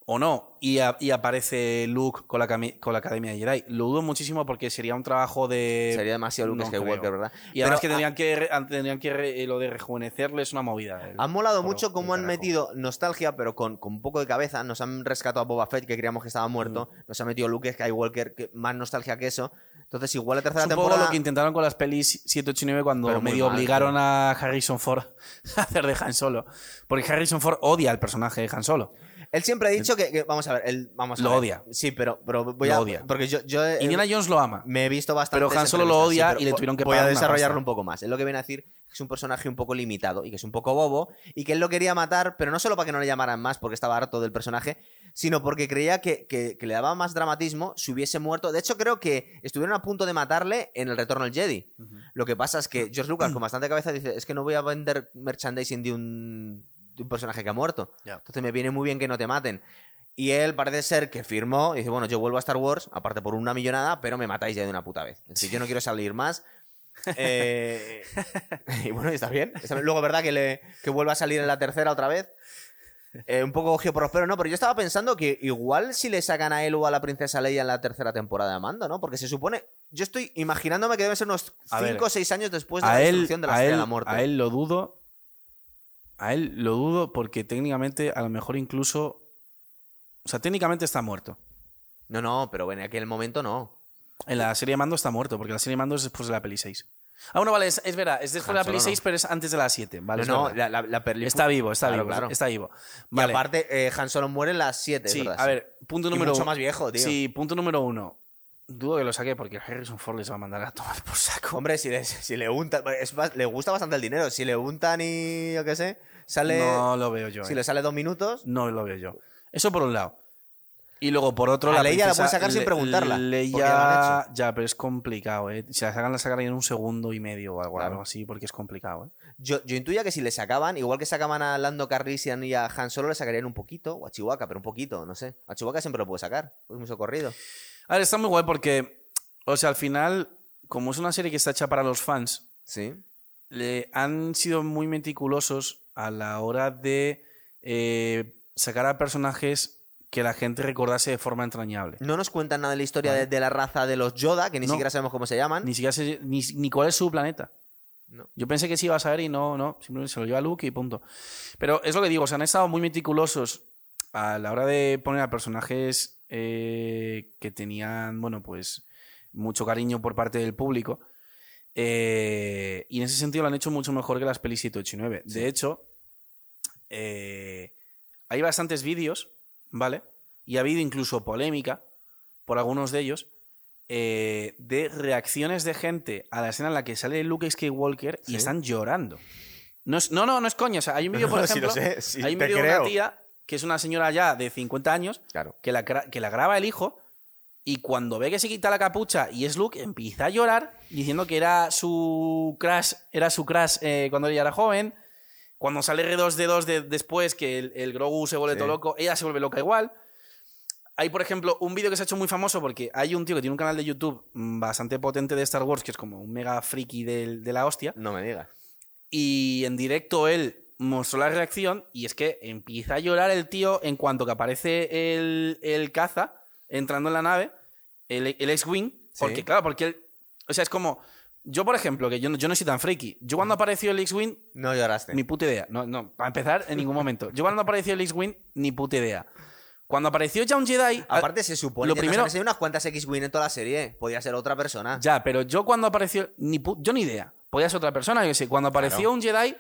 o no, y, a- y aparece Luke con la, con la Academia de Jedi. Lo dudo muchísimo porque sería un trabajo de... Sería demasiado Luke no Skywalker. ¿verdad? Y además Pero que ha- tendrían que, re- tendrían que re- lo de rejuvenecerle es una movida. el- Han molado mucho cómo han metido nostalgia, pero con, con un poco de cabeza. Nos han rescatado a Boba Fett, que creíamos que estaba muerto. Mm. Nos ha metido Luke Skywalker, que más nostalgia que eso. Entonces, igual la Es tercera poco temporada. lo que intentaron con las pelis 7, 8 y 9 cuando medio mal, obligaron a Harrison Ford a hacer de Han Solo. Porque Harrison Ford odia al personaje de Han Solo. Él siempre ha dicho que, que- vamos a ver, él vamos a Lo ver. odia. Sí, pero, pero voy Lo a odia. porque yo, yo eh, Indiana Jones lo ama. me he visto bastante. Pero Han Solo lo odia y le tuvieron que Voy a una desarrollarlo pasta. un poco más. Es lo que viene a decir que es un personaje un poco limitado y que es un poco bobo y que él lo quería matar, pero no solo para que no le llamaran más porque estaba harto del personaje, sino porque creía que, que- que le daba más dramatismo si hubiese muerto. De hecho, creo que estuvieron a punto de matarle en el retorno al Jedi. Lo que pasa es que George Lucas, con bastante cabeza, dice: Es que no voy a vender merchandising de un, un personaje que ha muerto. Ya. Entonces me viene muy bien que no te maten. Y él parece ser que firmó y dice, bueno, yo vuelvo a Star Wars, aparte por una millonada, pero me matáis ya de una puta vez. Es decir, yo no quiero salir más. Eh, y bueno, está bien. Está bien. Luego, ¿verdad? Que, le, que vuelva a salir en la tercera otra vez. Eh, un poco Gio Prospero, ¿no? Pero yo estaba pensando que igual si le sacan a él o a la princesa Leia en la tercera temporada de Mando, ¿no? Porque se supone... Yo estoy imaginándome que deben ser unos A 5 ver, o 6 años después de la él, de la a, Estrella de él, la Muerte. a él lo dudo. A él lo dudo porque técnicamente, a lo mejor incluso. O sea, técnicamente está muerto. No, no, pero en aquel momento no. En la serie de Mando está muerto, porque la serie de Mando es después de la peli 6. Ah, bueno, vale, es, es verdad, es después de la Han peli no. 6, pero es antes de la 7. Vale, no, no, verdad. la, la- la Está vivo, está Claro, vivo, claro. está vivo. Y aparte, eh, Han Solo muere en las 7. sí, a ver, punto Y número mucho uno. más viejo, tío. Sí, punto número uno. Dudo que lo saque porque Harrison Ford les va a mandar a tomar por saco. Hombre, si le, si le untan. es le gusta bastante el dinero. Si le untan y. yo qué sé. Sale. No lo veo yo. si eh. le sale dos minutos. No lo veo yo. Eso por un lado. Y luego por otro, A la Leia la puedes sacar sin preguntarla, Leia- ya pero es complicado, ¿eh? Si la sacan, la sacarán en un segundo y medio o algo, Claro. algo así, porque es complicado, ¿eh? Yo, yo intuía que si le sacaban, igual que sacaban a Lando Carlisian y a Han Solo, le sacarían un poquito. O a Chihuahua, pero un poquito, no sé. A Chihuahua siempre lo puede sacar. Es muy socorrido. A ver, está muy guay porque, o sea, al final, como es una serie que está hecha para los fans, Sí. le han sido muy meticulosos a la hora de eh, sacar a personajes que la gente recordase de forma entrañable. No nos cuentan nada de la historia Vale. de, de la raza de los Yoda, que ni No. siquiera sabemos cómo se llaman. Ni siquiera sé ni, ni cuál es su planeta. No. Yo pensé que sí iba a saber y no, no, simplemente se lo lleva Luke y punto. Pero es lo que digo, o sea, han estado muy meticulosos a la hora de poner a personajes eh, que tenían, bueno, pues mucho cariño por parte del público. Eh, y en ese sentido lo han hecho mucho mejor que las pelis 7, 8 y 9. De hecho, eh, hay bastantes vídeos, ¿vale? Y ha habido incluso polémica por algunos de ellos eh, de reacciones de gente a la escena en la que sale Luke Skywalker y Sí. están llorando. No, es- no, no, no es coña. O sea, hay un vídeo, por ejemplo, sé, hay un vídeo de una tía que es una señora ya de 50 años Claro. que la, que la graba el hijo y cuando ve que se quita la capucha y es Luke, empieza a llorar diciendo que era su crush, era su crush eh, cuando ella era joven. Cuando sale R2D2 de, después, que el, el Grogu se vuelve Sí. todo loco, ella se vuelve loca igual. Hay, por ejemplo, un vídeo que se ha hecho muy famoso porque hay un tío que tiene un canal de YouTube mm, bastante potente de Star Wars, que es como un mega friki de la hostia. No me digas. Y en directo él mostró la reacción y es que empieza a llorar el tío en cuanto que aparece el, el caza entrando en la nave, el, el X-Wing, Sí. porque claro, porque él, o sea, es como, yo por ejemplo, que yo, no- yo no soy tan friki, yo cuando apareció el X-Wing, No lloraste. ni puta idea, no, no, para empezar, en ningún momento, yo cuando apareció el X-Wing, ni puta idea. Cuando apareció ya un Jedi... Aparte, se supone lo que primero- han unas cuantas X-Wing en toda la serie. Podría ser otra persona. Ya, pero yo cuando apareció. Ni pu- yo ni idea. Podía ser otra persona, yo sé. Cuando apareció Claro. un Jedi,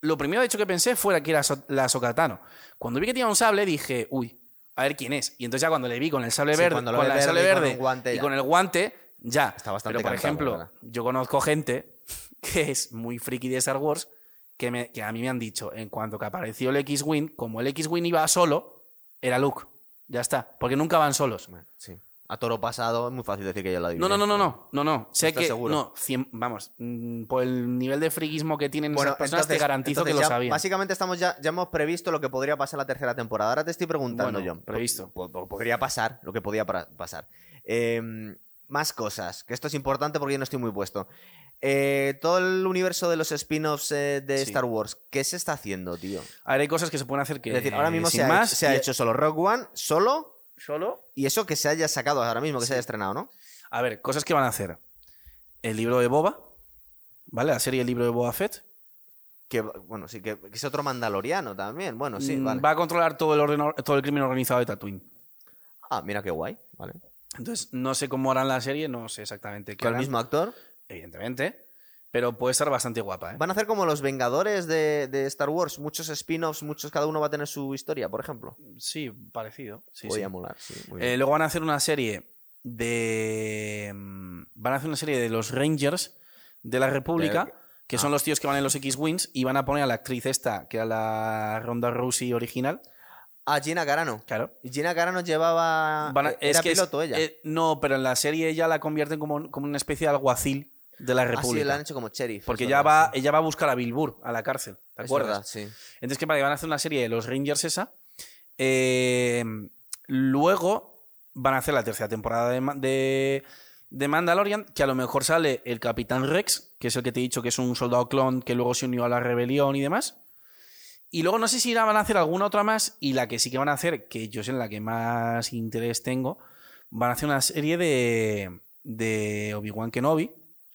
lo primero de hecho que pensé fuera que era So- la Sokatano. Cuando vi que tenía un sable, dije, uy, a ver quién es. Y entonces ya cuando le vi con el sable Sí, verde, con el sable verde y con verde y el guante, ya. Está bastante Pero por cantado, la ejemplo, verdad. yo conozco gente que es muy friki de Star Wars que, me- que a mí me han dicho, en cuanto que apareció el X-Wing, como el X-Wing iba solo, era Luke. Ya está. Porque nunca van solos. Sí. A toro pasado es muy fácil decir que yo lo adiviné. No, no, no, no, no, no, no. Sé ¿Estás que seguro? no, cien- vamos, mm, por el nivel de friquismo que tienen Bueno, esas personas te garantizo que lo sabían. Básicamente estamos ya, ya hemos previsto lo que podría pasar la tercera temporada. Ahora te estoy preguntando, Bueno, John. previsto. Po- po- Podría pasar lo que podía pasar. Eh, más cosas, que esto es importante porque yo no estoy muy puesto. Eh, todo el universo de los spin-offs eh, de Sí. Star Wars, ¿qué se está haciendo, tío? A ver, hay cosas que se pueden hacer que es decir, ahora mismo se, ha, ha hecho solo Rogue One, solo, solo. y eso que se haya sacado ahora mismo, que se haya estrenado, ¿no? A ver, cosas que van a hacer. El libro de Boba, ¿vale? La serie El libro de Boba Fett. Que, bueno, sí, que, que es otro mandaloriano también. Bueno, sí, Mm, vale. Va a controlar todo el orden, todo el crimen organizado de Tatooine. Ah, mira qué guay, vale. Entonces, no sé cómo harán la serie, no sé exactamente qué ¿Con el mismo actor? evidentemente, pero puede estar bastante guapa, ¿eh? Van a hacer como los Vengadores de, de Star Wars, muchos spin-offs, muchos, cada uno va a tener su historia, por ejemplo. Sí, parecido. Sí, Podría sí. molar, sí. muy Eh, luego van a hacer una serie de. mm, Van a hacer una serie de los Rangers de la República, De- que ah. son los tíos que van en los X-Wings, y van a poner a la actriz esta, que era la Ronda Rousey original. Ah, Gina Carano. Claro. Y Gina Carano llevaba. A- eh, era es que es- piloto ella. eh, no, pero en la serie ella la convierten como, como una especie de alguacil de la ah, sí, República. la han hecho como sheriff. porque ella va, ella va a buscar a Bill Burr a la cárcel. ¿Te Es acuerdas? verdad, sí. Entonces. Que van a hacer una serie de los Rangers esa. Eh, luego van a hacer la tercera temporada de, de, de Mandalorian, que a lo mejor sale el Capitán Rex, que es el que te he dicho que es un soldado clon que luego se unió a la rebelión y demás. Y luego no sé si van a hacer alguna otra más, y la que sí que van a hacer, que yo es en la que más interés tengo, van a hacer una serie de, de Obi-Wan Kenobi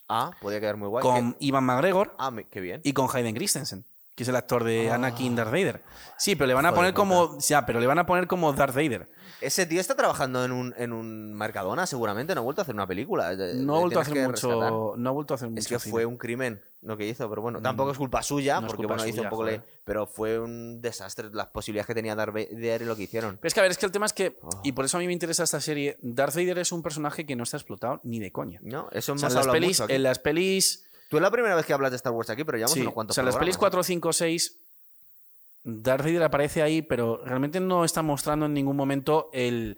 Ah, podría quedar muy guay. con ¿Qué? Ivan McGregor Ah, me- qué bien. y con Hayden Christensen. Que es el actor de Anakin Darth Vader. Sí, pero le van a Ah. Joder, poner como. Ya, pero le van a poner como Darth Vader. Ese tío está trabajando en un, en un Mercadona, seguramente. No ha vuelto a hacer una película. Eh, No ha vuelto a hacer mucho. rescatar. No ha vuelto a hacer mucho. Es que cine. fue un crimen lo que hizo, pero bueno, tampoco es culpa suya, no porque culpa bueno, hizo suya, un poco le- pero fue un desastre las posibilidades que tenía Darth Vader y lo que hicieron. Pero es que, a ver, es que el tema es que. Oh. Y por eso a mí me interesa esta serie. Darth Vader es un personaje que no está explotado ni de coña. No, eso O hemos sea, en las, hablado pelis, mucho aquí. en las pelis. Tú es la primera vez que hablas de Star Wars aquí, pero llevamos Sí, unos o cuantos sea, en las pelis programas. 4, 5, 6. Darth Vader aparece ahí, pero realmente no está mostrando en ningún momento el,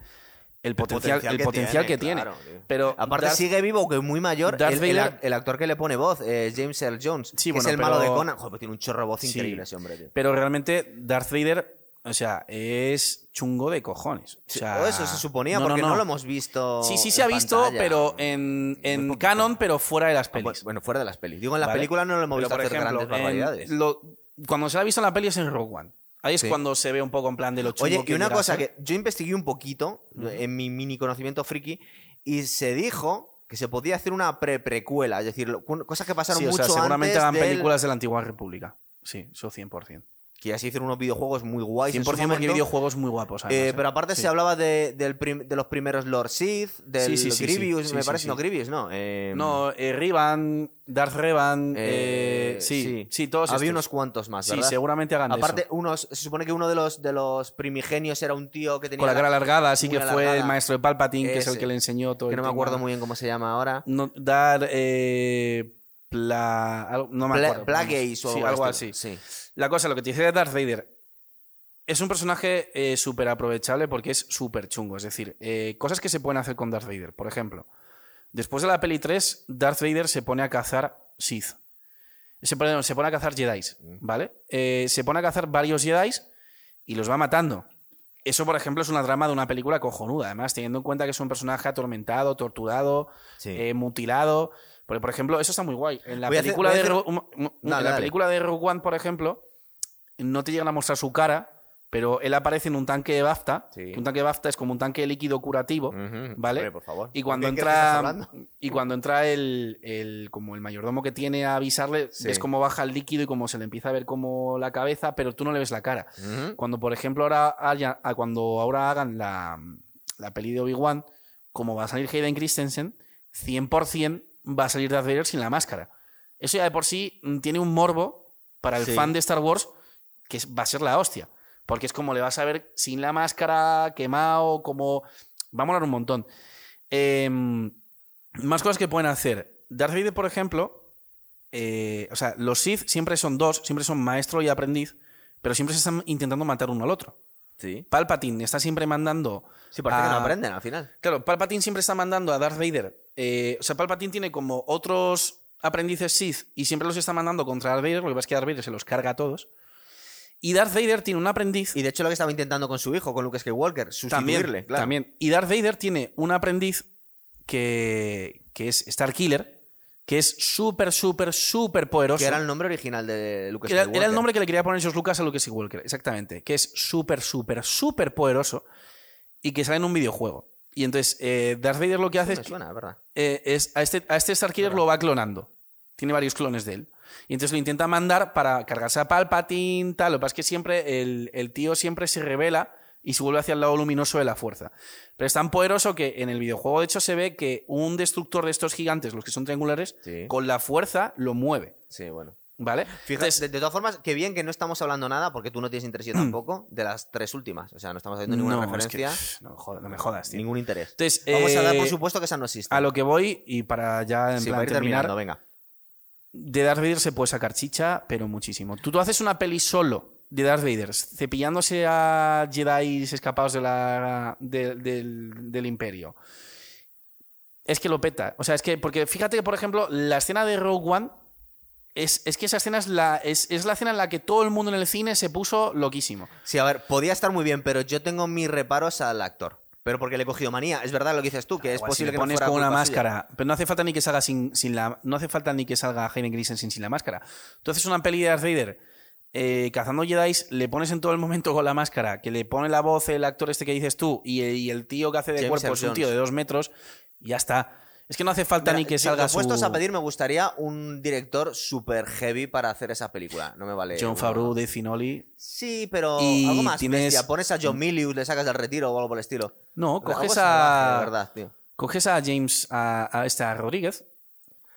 el potencial, el potencial que tiene. claro. Pero Aparte Darth- sigue vivo, que es muy mayor, Darth el, Vader- el actor que le pone voz, eh, James Earl Jones, Sí, que bueno, es el malo de Conan. Joder, tiene un chorro de voz Sí. increíble ese hombre, tío. Pero realmente Darth Vader, o sea, es chungo de cojones. O, sea, o eso se suponía, porque no, lo hemos visto. Sí, sí se ha visto, pantalla. pero en, en canon, pero fuera de las Ah, pelis. Bueno, fuera de las pelis. Digo, en las ¿vale? películas no lo hemos Pero, visto por hacer ejemplo, grandes barbaridades. lo- cuando se la ha visto en la peli es en Rogue One. Ahí es Sí. cuando se ve un poco en plan de lo chungo Oye, que y una cosa que yo investigué un poquito en mi mini conocimiento friki y se dijo que se podía hacer una pre-precuela, es decir, cosas que pasaron Sí, o mucho sea, seguramente antes eran del- películas de la antigua república. Sí, eso 100%. Que ya se hicieron unos videojuegos muy guays 100% en su porque videojuegos muy guapos. además, Eh, ¿eh? pero aparte Sí. se hablaba de, del prim- de los primeros Lord Sith, del Sí, sí, Grievous, me parece, no, Grievous, no. eh, No, eh, Rivan, Darth Revan, eh, eh, sí, sí, todos Había estos. unos cuantos más, Sí, seguramente hagan Aparte, eso. unos, se supone que uno de los, de los primigenios era un tío que tenía... Con la cara alargada, así que fue el maestro de Palpatine, que es el que le enseñó todo que no me acuerdo muy bien cómo se llama ahora. No, dar. Eh, pla- no me Pla- acuerdo. Plagueis o Sí, algo, así. Sí. La cosa, lo que te dice de Darth Vader. Es un personaje eh, súper aprovechable porque es súper chungo. Es decir, eh, cosas que se pueden hacer con Darth Vader. Por ejemplo, después de la peli 3, Darth Vader se pone a cazar Sith. Se pone, se pone a cazar Jedi, ¿vale? Eh, se pone a cazar varios Jedi y los va matando. Eso, por ejemplo, es una trama de una película cojonuda. Además, teniendo en cuenta que es un personaje atormentado, torturado, Sí. mutilado. Porque, por ejemplo, eso está muy guay. En la Voy a hacer- película de hacer- Ro- Dale, en la película de Rogue One, por ejemplo, no te llegan a mostrar su cara, pero él aparece en un tanque de BAFTA. Sí. Un tanque de BAFTA es como un tanque líquido curativo. ¿vale? Hombre, por favor. Y cuando ¿Con quién crees que estás entra y cuando entra el, el- como el mayordomo que tiene a avisarle, Sí. ves cómo baja el líquido y cómo se le empieza a ver como la cabeza, pero tú no le ves la cara. Cuando, por ejemplo, ahora, haya- a cuando ahora hagan la, la peli de Obi-Wan, como va a salir Hayden Christensen, 100% va a salir Darth Vader sin la máscara. Eso ya de por sí mm, tiene un morbo para el Sí. fan de Star Wars que va a ser la hostia. Porque es como le vas a ver sin la máscara, quemado, como... Va a molar un montón. Em, más cosas que pueden hacer. Darth Vader, por ejemplo, eh, o sea, los Sith siempre son dos, siempre son maestro y aprendiz, pero siempre se están intentando matar uno al otro. Sí. Palpatine está siempre mandando. Sí, parece que no aprenden al final. Claro, Palpatine siempre está mandando a Darth Vader. Eh, o sea, Palpatine tiene como otros aprendices Sith y siempre los está mandando contra Darth Vader. Lo que pasa es que Darth Vader se los carga a todos. Y Darth Vader tiene un aprendiz. Y de hecho lo que estaba intentando con su hijo, con Luke Skywalker, sustituirle, también, claro. también. Y Darth Vader tiene un aprendiz que, que es Starkiller, que es súper, súper, súper poderoso. Que era el nombre original de Luke Era, Skywalker. era el nombre que le quería poner George Lucas a Luke Skywalker, exactamente. Que es súper, súper, súper poderoso y que sale en un videojuego. Y entonces eh, Darth Vader lo que hace es, eh, es a este, a este Starkiller lo va clonando. Tiene varios clones de él. Y entonces lo intenta mandar para cargarse a Palpatine, tal. Lo que pasa es que siempre el, el tío siempre se revela y se vuelve hacia el lado luminoso de la fuerza. Pero es tan poderoso que en el videojuego, de hecho, se ve que un destructor de estos gigantes, los que son triangulares, Sí. con la fuerza lo mueve. Sí, bueno. ¿Vale? Fíjate, de, de todas formas, que bien que no estamos hablando nada, porque tú no tienes interés yo tampoco, de las tres últimas. O sea, no estamos haciendo ninguna no, es que, referencia, no, me jodas, no me jodas, tío. ningún interés. Entonces, Vamos a dar por eh, supuesto que esa no existe. A lo que voy, y para ya en sí, plan para ir terminar, terminando, venga. de Darth Vader se puede sacar chicha, pero muchísimo. Tú, tú haces una peli solo de Darth Vader, cepillándose a Jedi escapados de la, de- del, del Imperio. Es que lo peta. O sea, es que, porque fíjate que, por ejemplo, la escena de Rogue One, es, es que esa escena es la, es, es la escena en la que todo el mundo en el cine se puso loquísimo. Sí, a ver, podía estar muy bien, pero yo tengo mis reparos al actor. Pero porque le he cogido manía. Es verdad lo que dices tú, que es Igual, si posible le que no pones fuera con una suya. máscara. Pero no hace falta ni que salga sin, sin la. No hace falta ni que salga Hayden Christensen sin la máscara. Tú haces una peli de Darth Vader eh, cazando Jedi, le pones en todo el momento con la máscara, que le pone la voz el actor este que dices tú, y, y el tío que hace de James cuerpo es un tío de dos metros, y ya está. Es que no hace falta Mira, ni que si salga lo puestos su a pedir, me gustaría un director super heavy para hacer esa película. No me vale. John Favreau de Finoli. Sí, pero Y algo más tienes- bestia. Pones a John Milius, le sacas del retiro o algo por el estilo. No, coges a. verdad, tío. Coges a James, a, a este, a Rodríguez,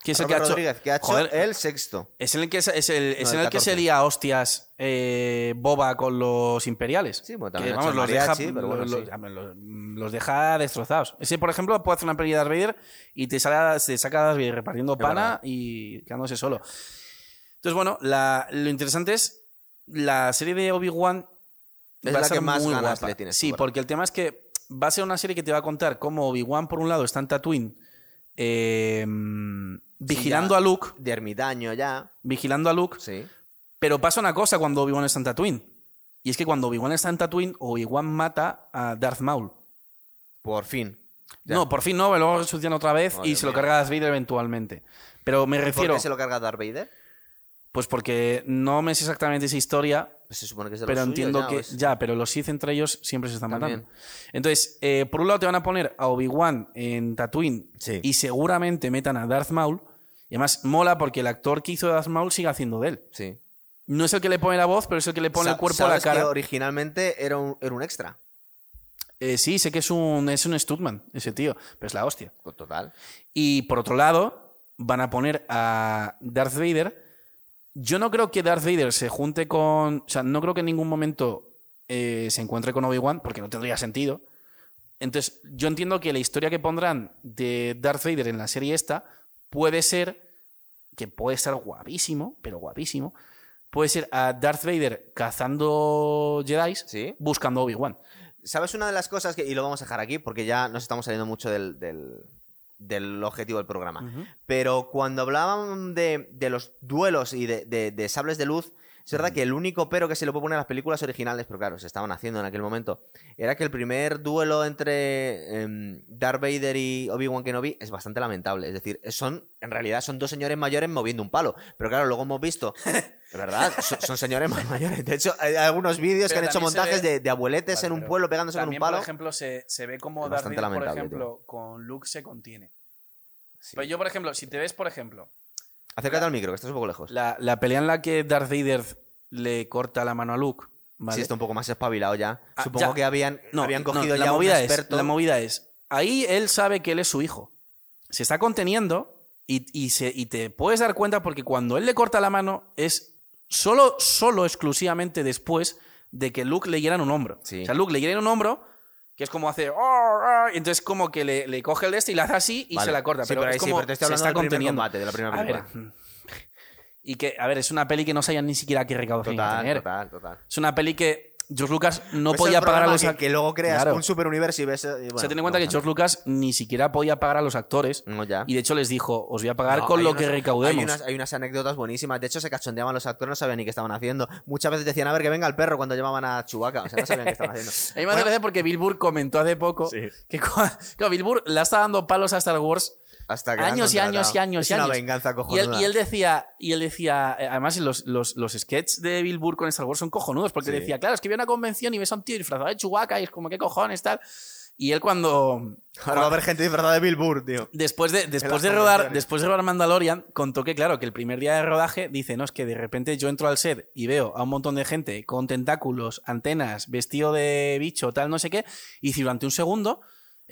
que es el que ha hecho. Rodríguez, que ha hecho Joder, el sexto. Es en el que, es, es el, es No, en el el que 14. se lía hostias eh, boba con los imperiales. Sí, bueno, Que, también ha vamos, los deja, mariachi, bueno, los, sí. los- los- los deja destrozados. Ese, por ejemplo, puede hacer una peli de Darth Vader y te, sale, saca Darth Vader repartiendo pana verdad. y quedándose solo. Entonces, bueno, la- lo interesante es la serie de Obi-Wan Es va a la ser que más muy ganas le tienes Sí, porque el tema es que va a ser una serie que te va a contar cómo Obi-Wan, por un lado, está en Tatooine eh, vigilando a Luke, De ermitaño ya. vigilando a Luke, Sí. pero pasa una cosa cuando Obi-Wan está en Tatooine. Y es que cuando Obi-Wan está en Tatooine, Obi-Wan mata a Darth Maul. Por fin. Ya. No, por fin no, luego resucitan otra vez y se lo carga Darth Vader eventualmente. Pero me ¿Por refiero, qué se lo carga Darth Vader? pues porque no me sé exactamente esa historia, Pues se supone que es de los pero suyos entiendo ya, que pues. ya, pero los Sith entre ellos siempre se están También. matando. Entonces, eh, por un lado te van a poner a Obi-Wan en Tatooine Sí. y seguramente metan a Darth Maul. Y además mola porque el actor que hizo Darth Maul sigue haciendo de él. Sí. No es el que le pone la voz, pero es el que le pone Sa- el cuerpo a la ¿sabes que cara. originalmente era un, era un extra. Eh, sí, sé que es un, es un Stuntman, ese tío, pero es la hostia. Pues Total. Y por otro lado, van a poner a Darth Vader. Yo no creo que Darth Vader se junte con. O sea, no creo que en ningún momento eh, se encuentre con Obi-Wan, porque no tendría sentido. Entonces, yo entiendo que la historia que pondrán de Darth Vader en la serie esta puede ser. Que puede estar guapísimo, pero guapísimo. Puede ser a Darth Vader cazando Jedi Sí. buscando a Obi-Wan. ¿Sabes una de las cosas que, y lo vamos a dejar aquí porque ya nos estamos saliendo mucho del, del- del objetivo del programa, pero cuando hablaban de, de los duelos y de, de- de sables de luz, es verdad que el único pero que se le puede poner a las películas originales, pero claro, se estaban haciendo en aquel momento, era que el primer duelo entre em, Darth Vader y Obi-Wan Kenobi es bastante lamentable. Es decir, son, en realidad son dos señores mayores moviendo un palo. Pero claro, luego hemos visto, de verdad, son, son señores más mayores. De hecho, hay algunos vídeos que han hecho montajes ve- de, de abueletes Vale, en un pueblo pegándose con un palo. por ejemplo, se, se ve como Darth Vader, por ejemplo, con Luke se contiene. Sí. Pero yo, por ejemplo, si te ves, por ejemplo, Acércate al micro, que estás un poco lejos. la, la pelea en la que Darth Vader le corta la mano a Luke, ¿vale? Sí, está un poco más espabilado ya. Ah, Supongo ya. que habían, No, habían no, cogido la ya un movida experto. Es, la movida es, ahí él sabe que él es su hijo. Se está conteniendo y, y se, y te puedes dar cuenta porque cuando él le corta la mano es solo, solo exclusivamente después de que Luke le hieran un hombro. Sí. O sea, Luke le hiera un hombro, que es como hace... "Oh, oh", y entonces como que le, le coge el de este y la hace así y Vale. se la corta. Sí, pero, pero es sí, como pero te estoy se está del conteniendo. combate, de la primera A ver, película. y que, a ver, es una peli que no sabían ni siquiera qué a Total, total, total. Es una peli que George Lucas no Es podía pagar a los que, ac- que luego creas Claro. un super universo y ves. eh, y o sea, bueno, ten en cuenta que George Lucas ni siquiera podía pagar a los actores. No, ya. Y de hecho les dijo, os voy a pagar No, con lo que recaudemos. Hay unas, hay unas anécdotas buenísimas. De hecho, se cachondeaban los actores, no sabían ni qué estaban haciendo. Muchas veces decían, a ver, que venga el perro cuando llamaban a Chewbacca. O sea, no sabían qué estaban haciendo. A mí me hace gracia porque Bill Burr comentó hace poco Sí. que cua- claro, Bill Burr le está dando palos a Star Wars Hasta que años y años y años Es y una años. venganza y él, cojonuda. y él decía, y él decía, eh, además los, los, los sketches de Bill Burr con Star Wars son cojonudos, porque Sí. decía, claro, es que voy a una convención y ves a un tío disfrazado de Chewbacca y es como, ¿qué cojones tal? Y él cuando, Ahora va a haber gente disfrazada de Bill Burr, tío. Después de, después de rodar, después de rodar Mandalorian, contó que, claro, que el primer día de rodaje dice, no, es que de repente yo entro al set y veo a un montón de gente con tentáculos, antenas, vestido de bicho, tal, no sé qué, y dice, durante un segundo,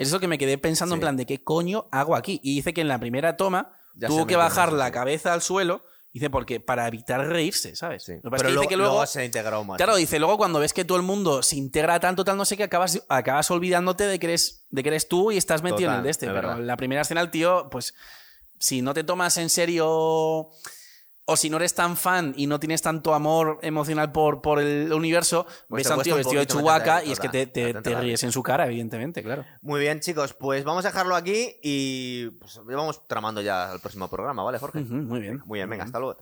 eso que me quedé pensando en plan de qué coño hago aquí. Y dice que en la primera toma Ya tuvo que bajar la cabeza al suelo, dice, porque para evitar reírse, ¿sabes? Sí. Lo que Pero dice que luego, se integró más. Claro, dice, luego cuando ves que todo el mundo se integra tanto, tal, no sé qué, acabas, acabas olvidándote de que, eres, de que eres tú y estás metido en el de este. es Pero en la primera escena el tío, pues, si no te tomas en serio o si no eres tan fan y no tienes tanto amor emocional por, por el universo, Pues ves a un tío vestido de Chewbacca y es que te, te- ríes en su cara, evidentemente, claro. Muy bien, chicos, pues vamos a dejarlo aquí y pues, vamos tramando ya el próximo programa, ¿vale, Jorge? Muy bien. Muy bien, venga, hasta luego.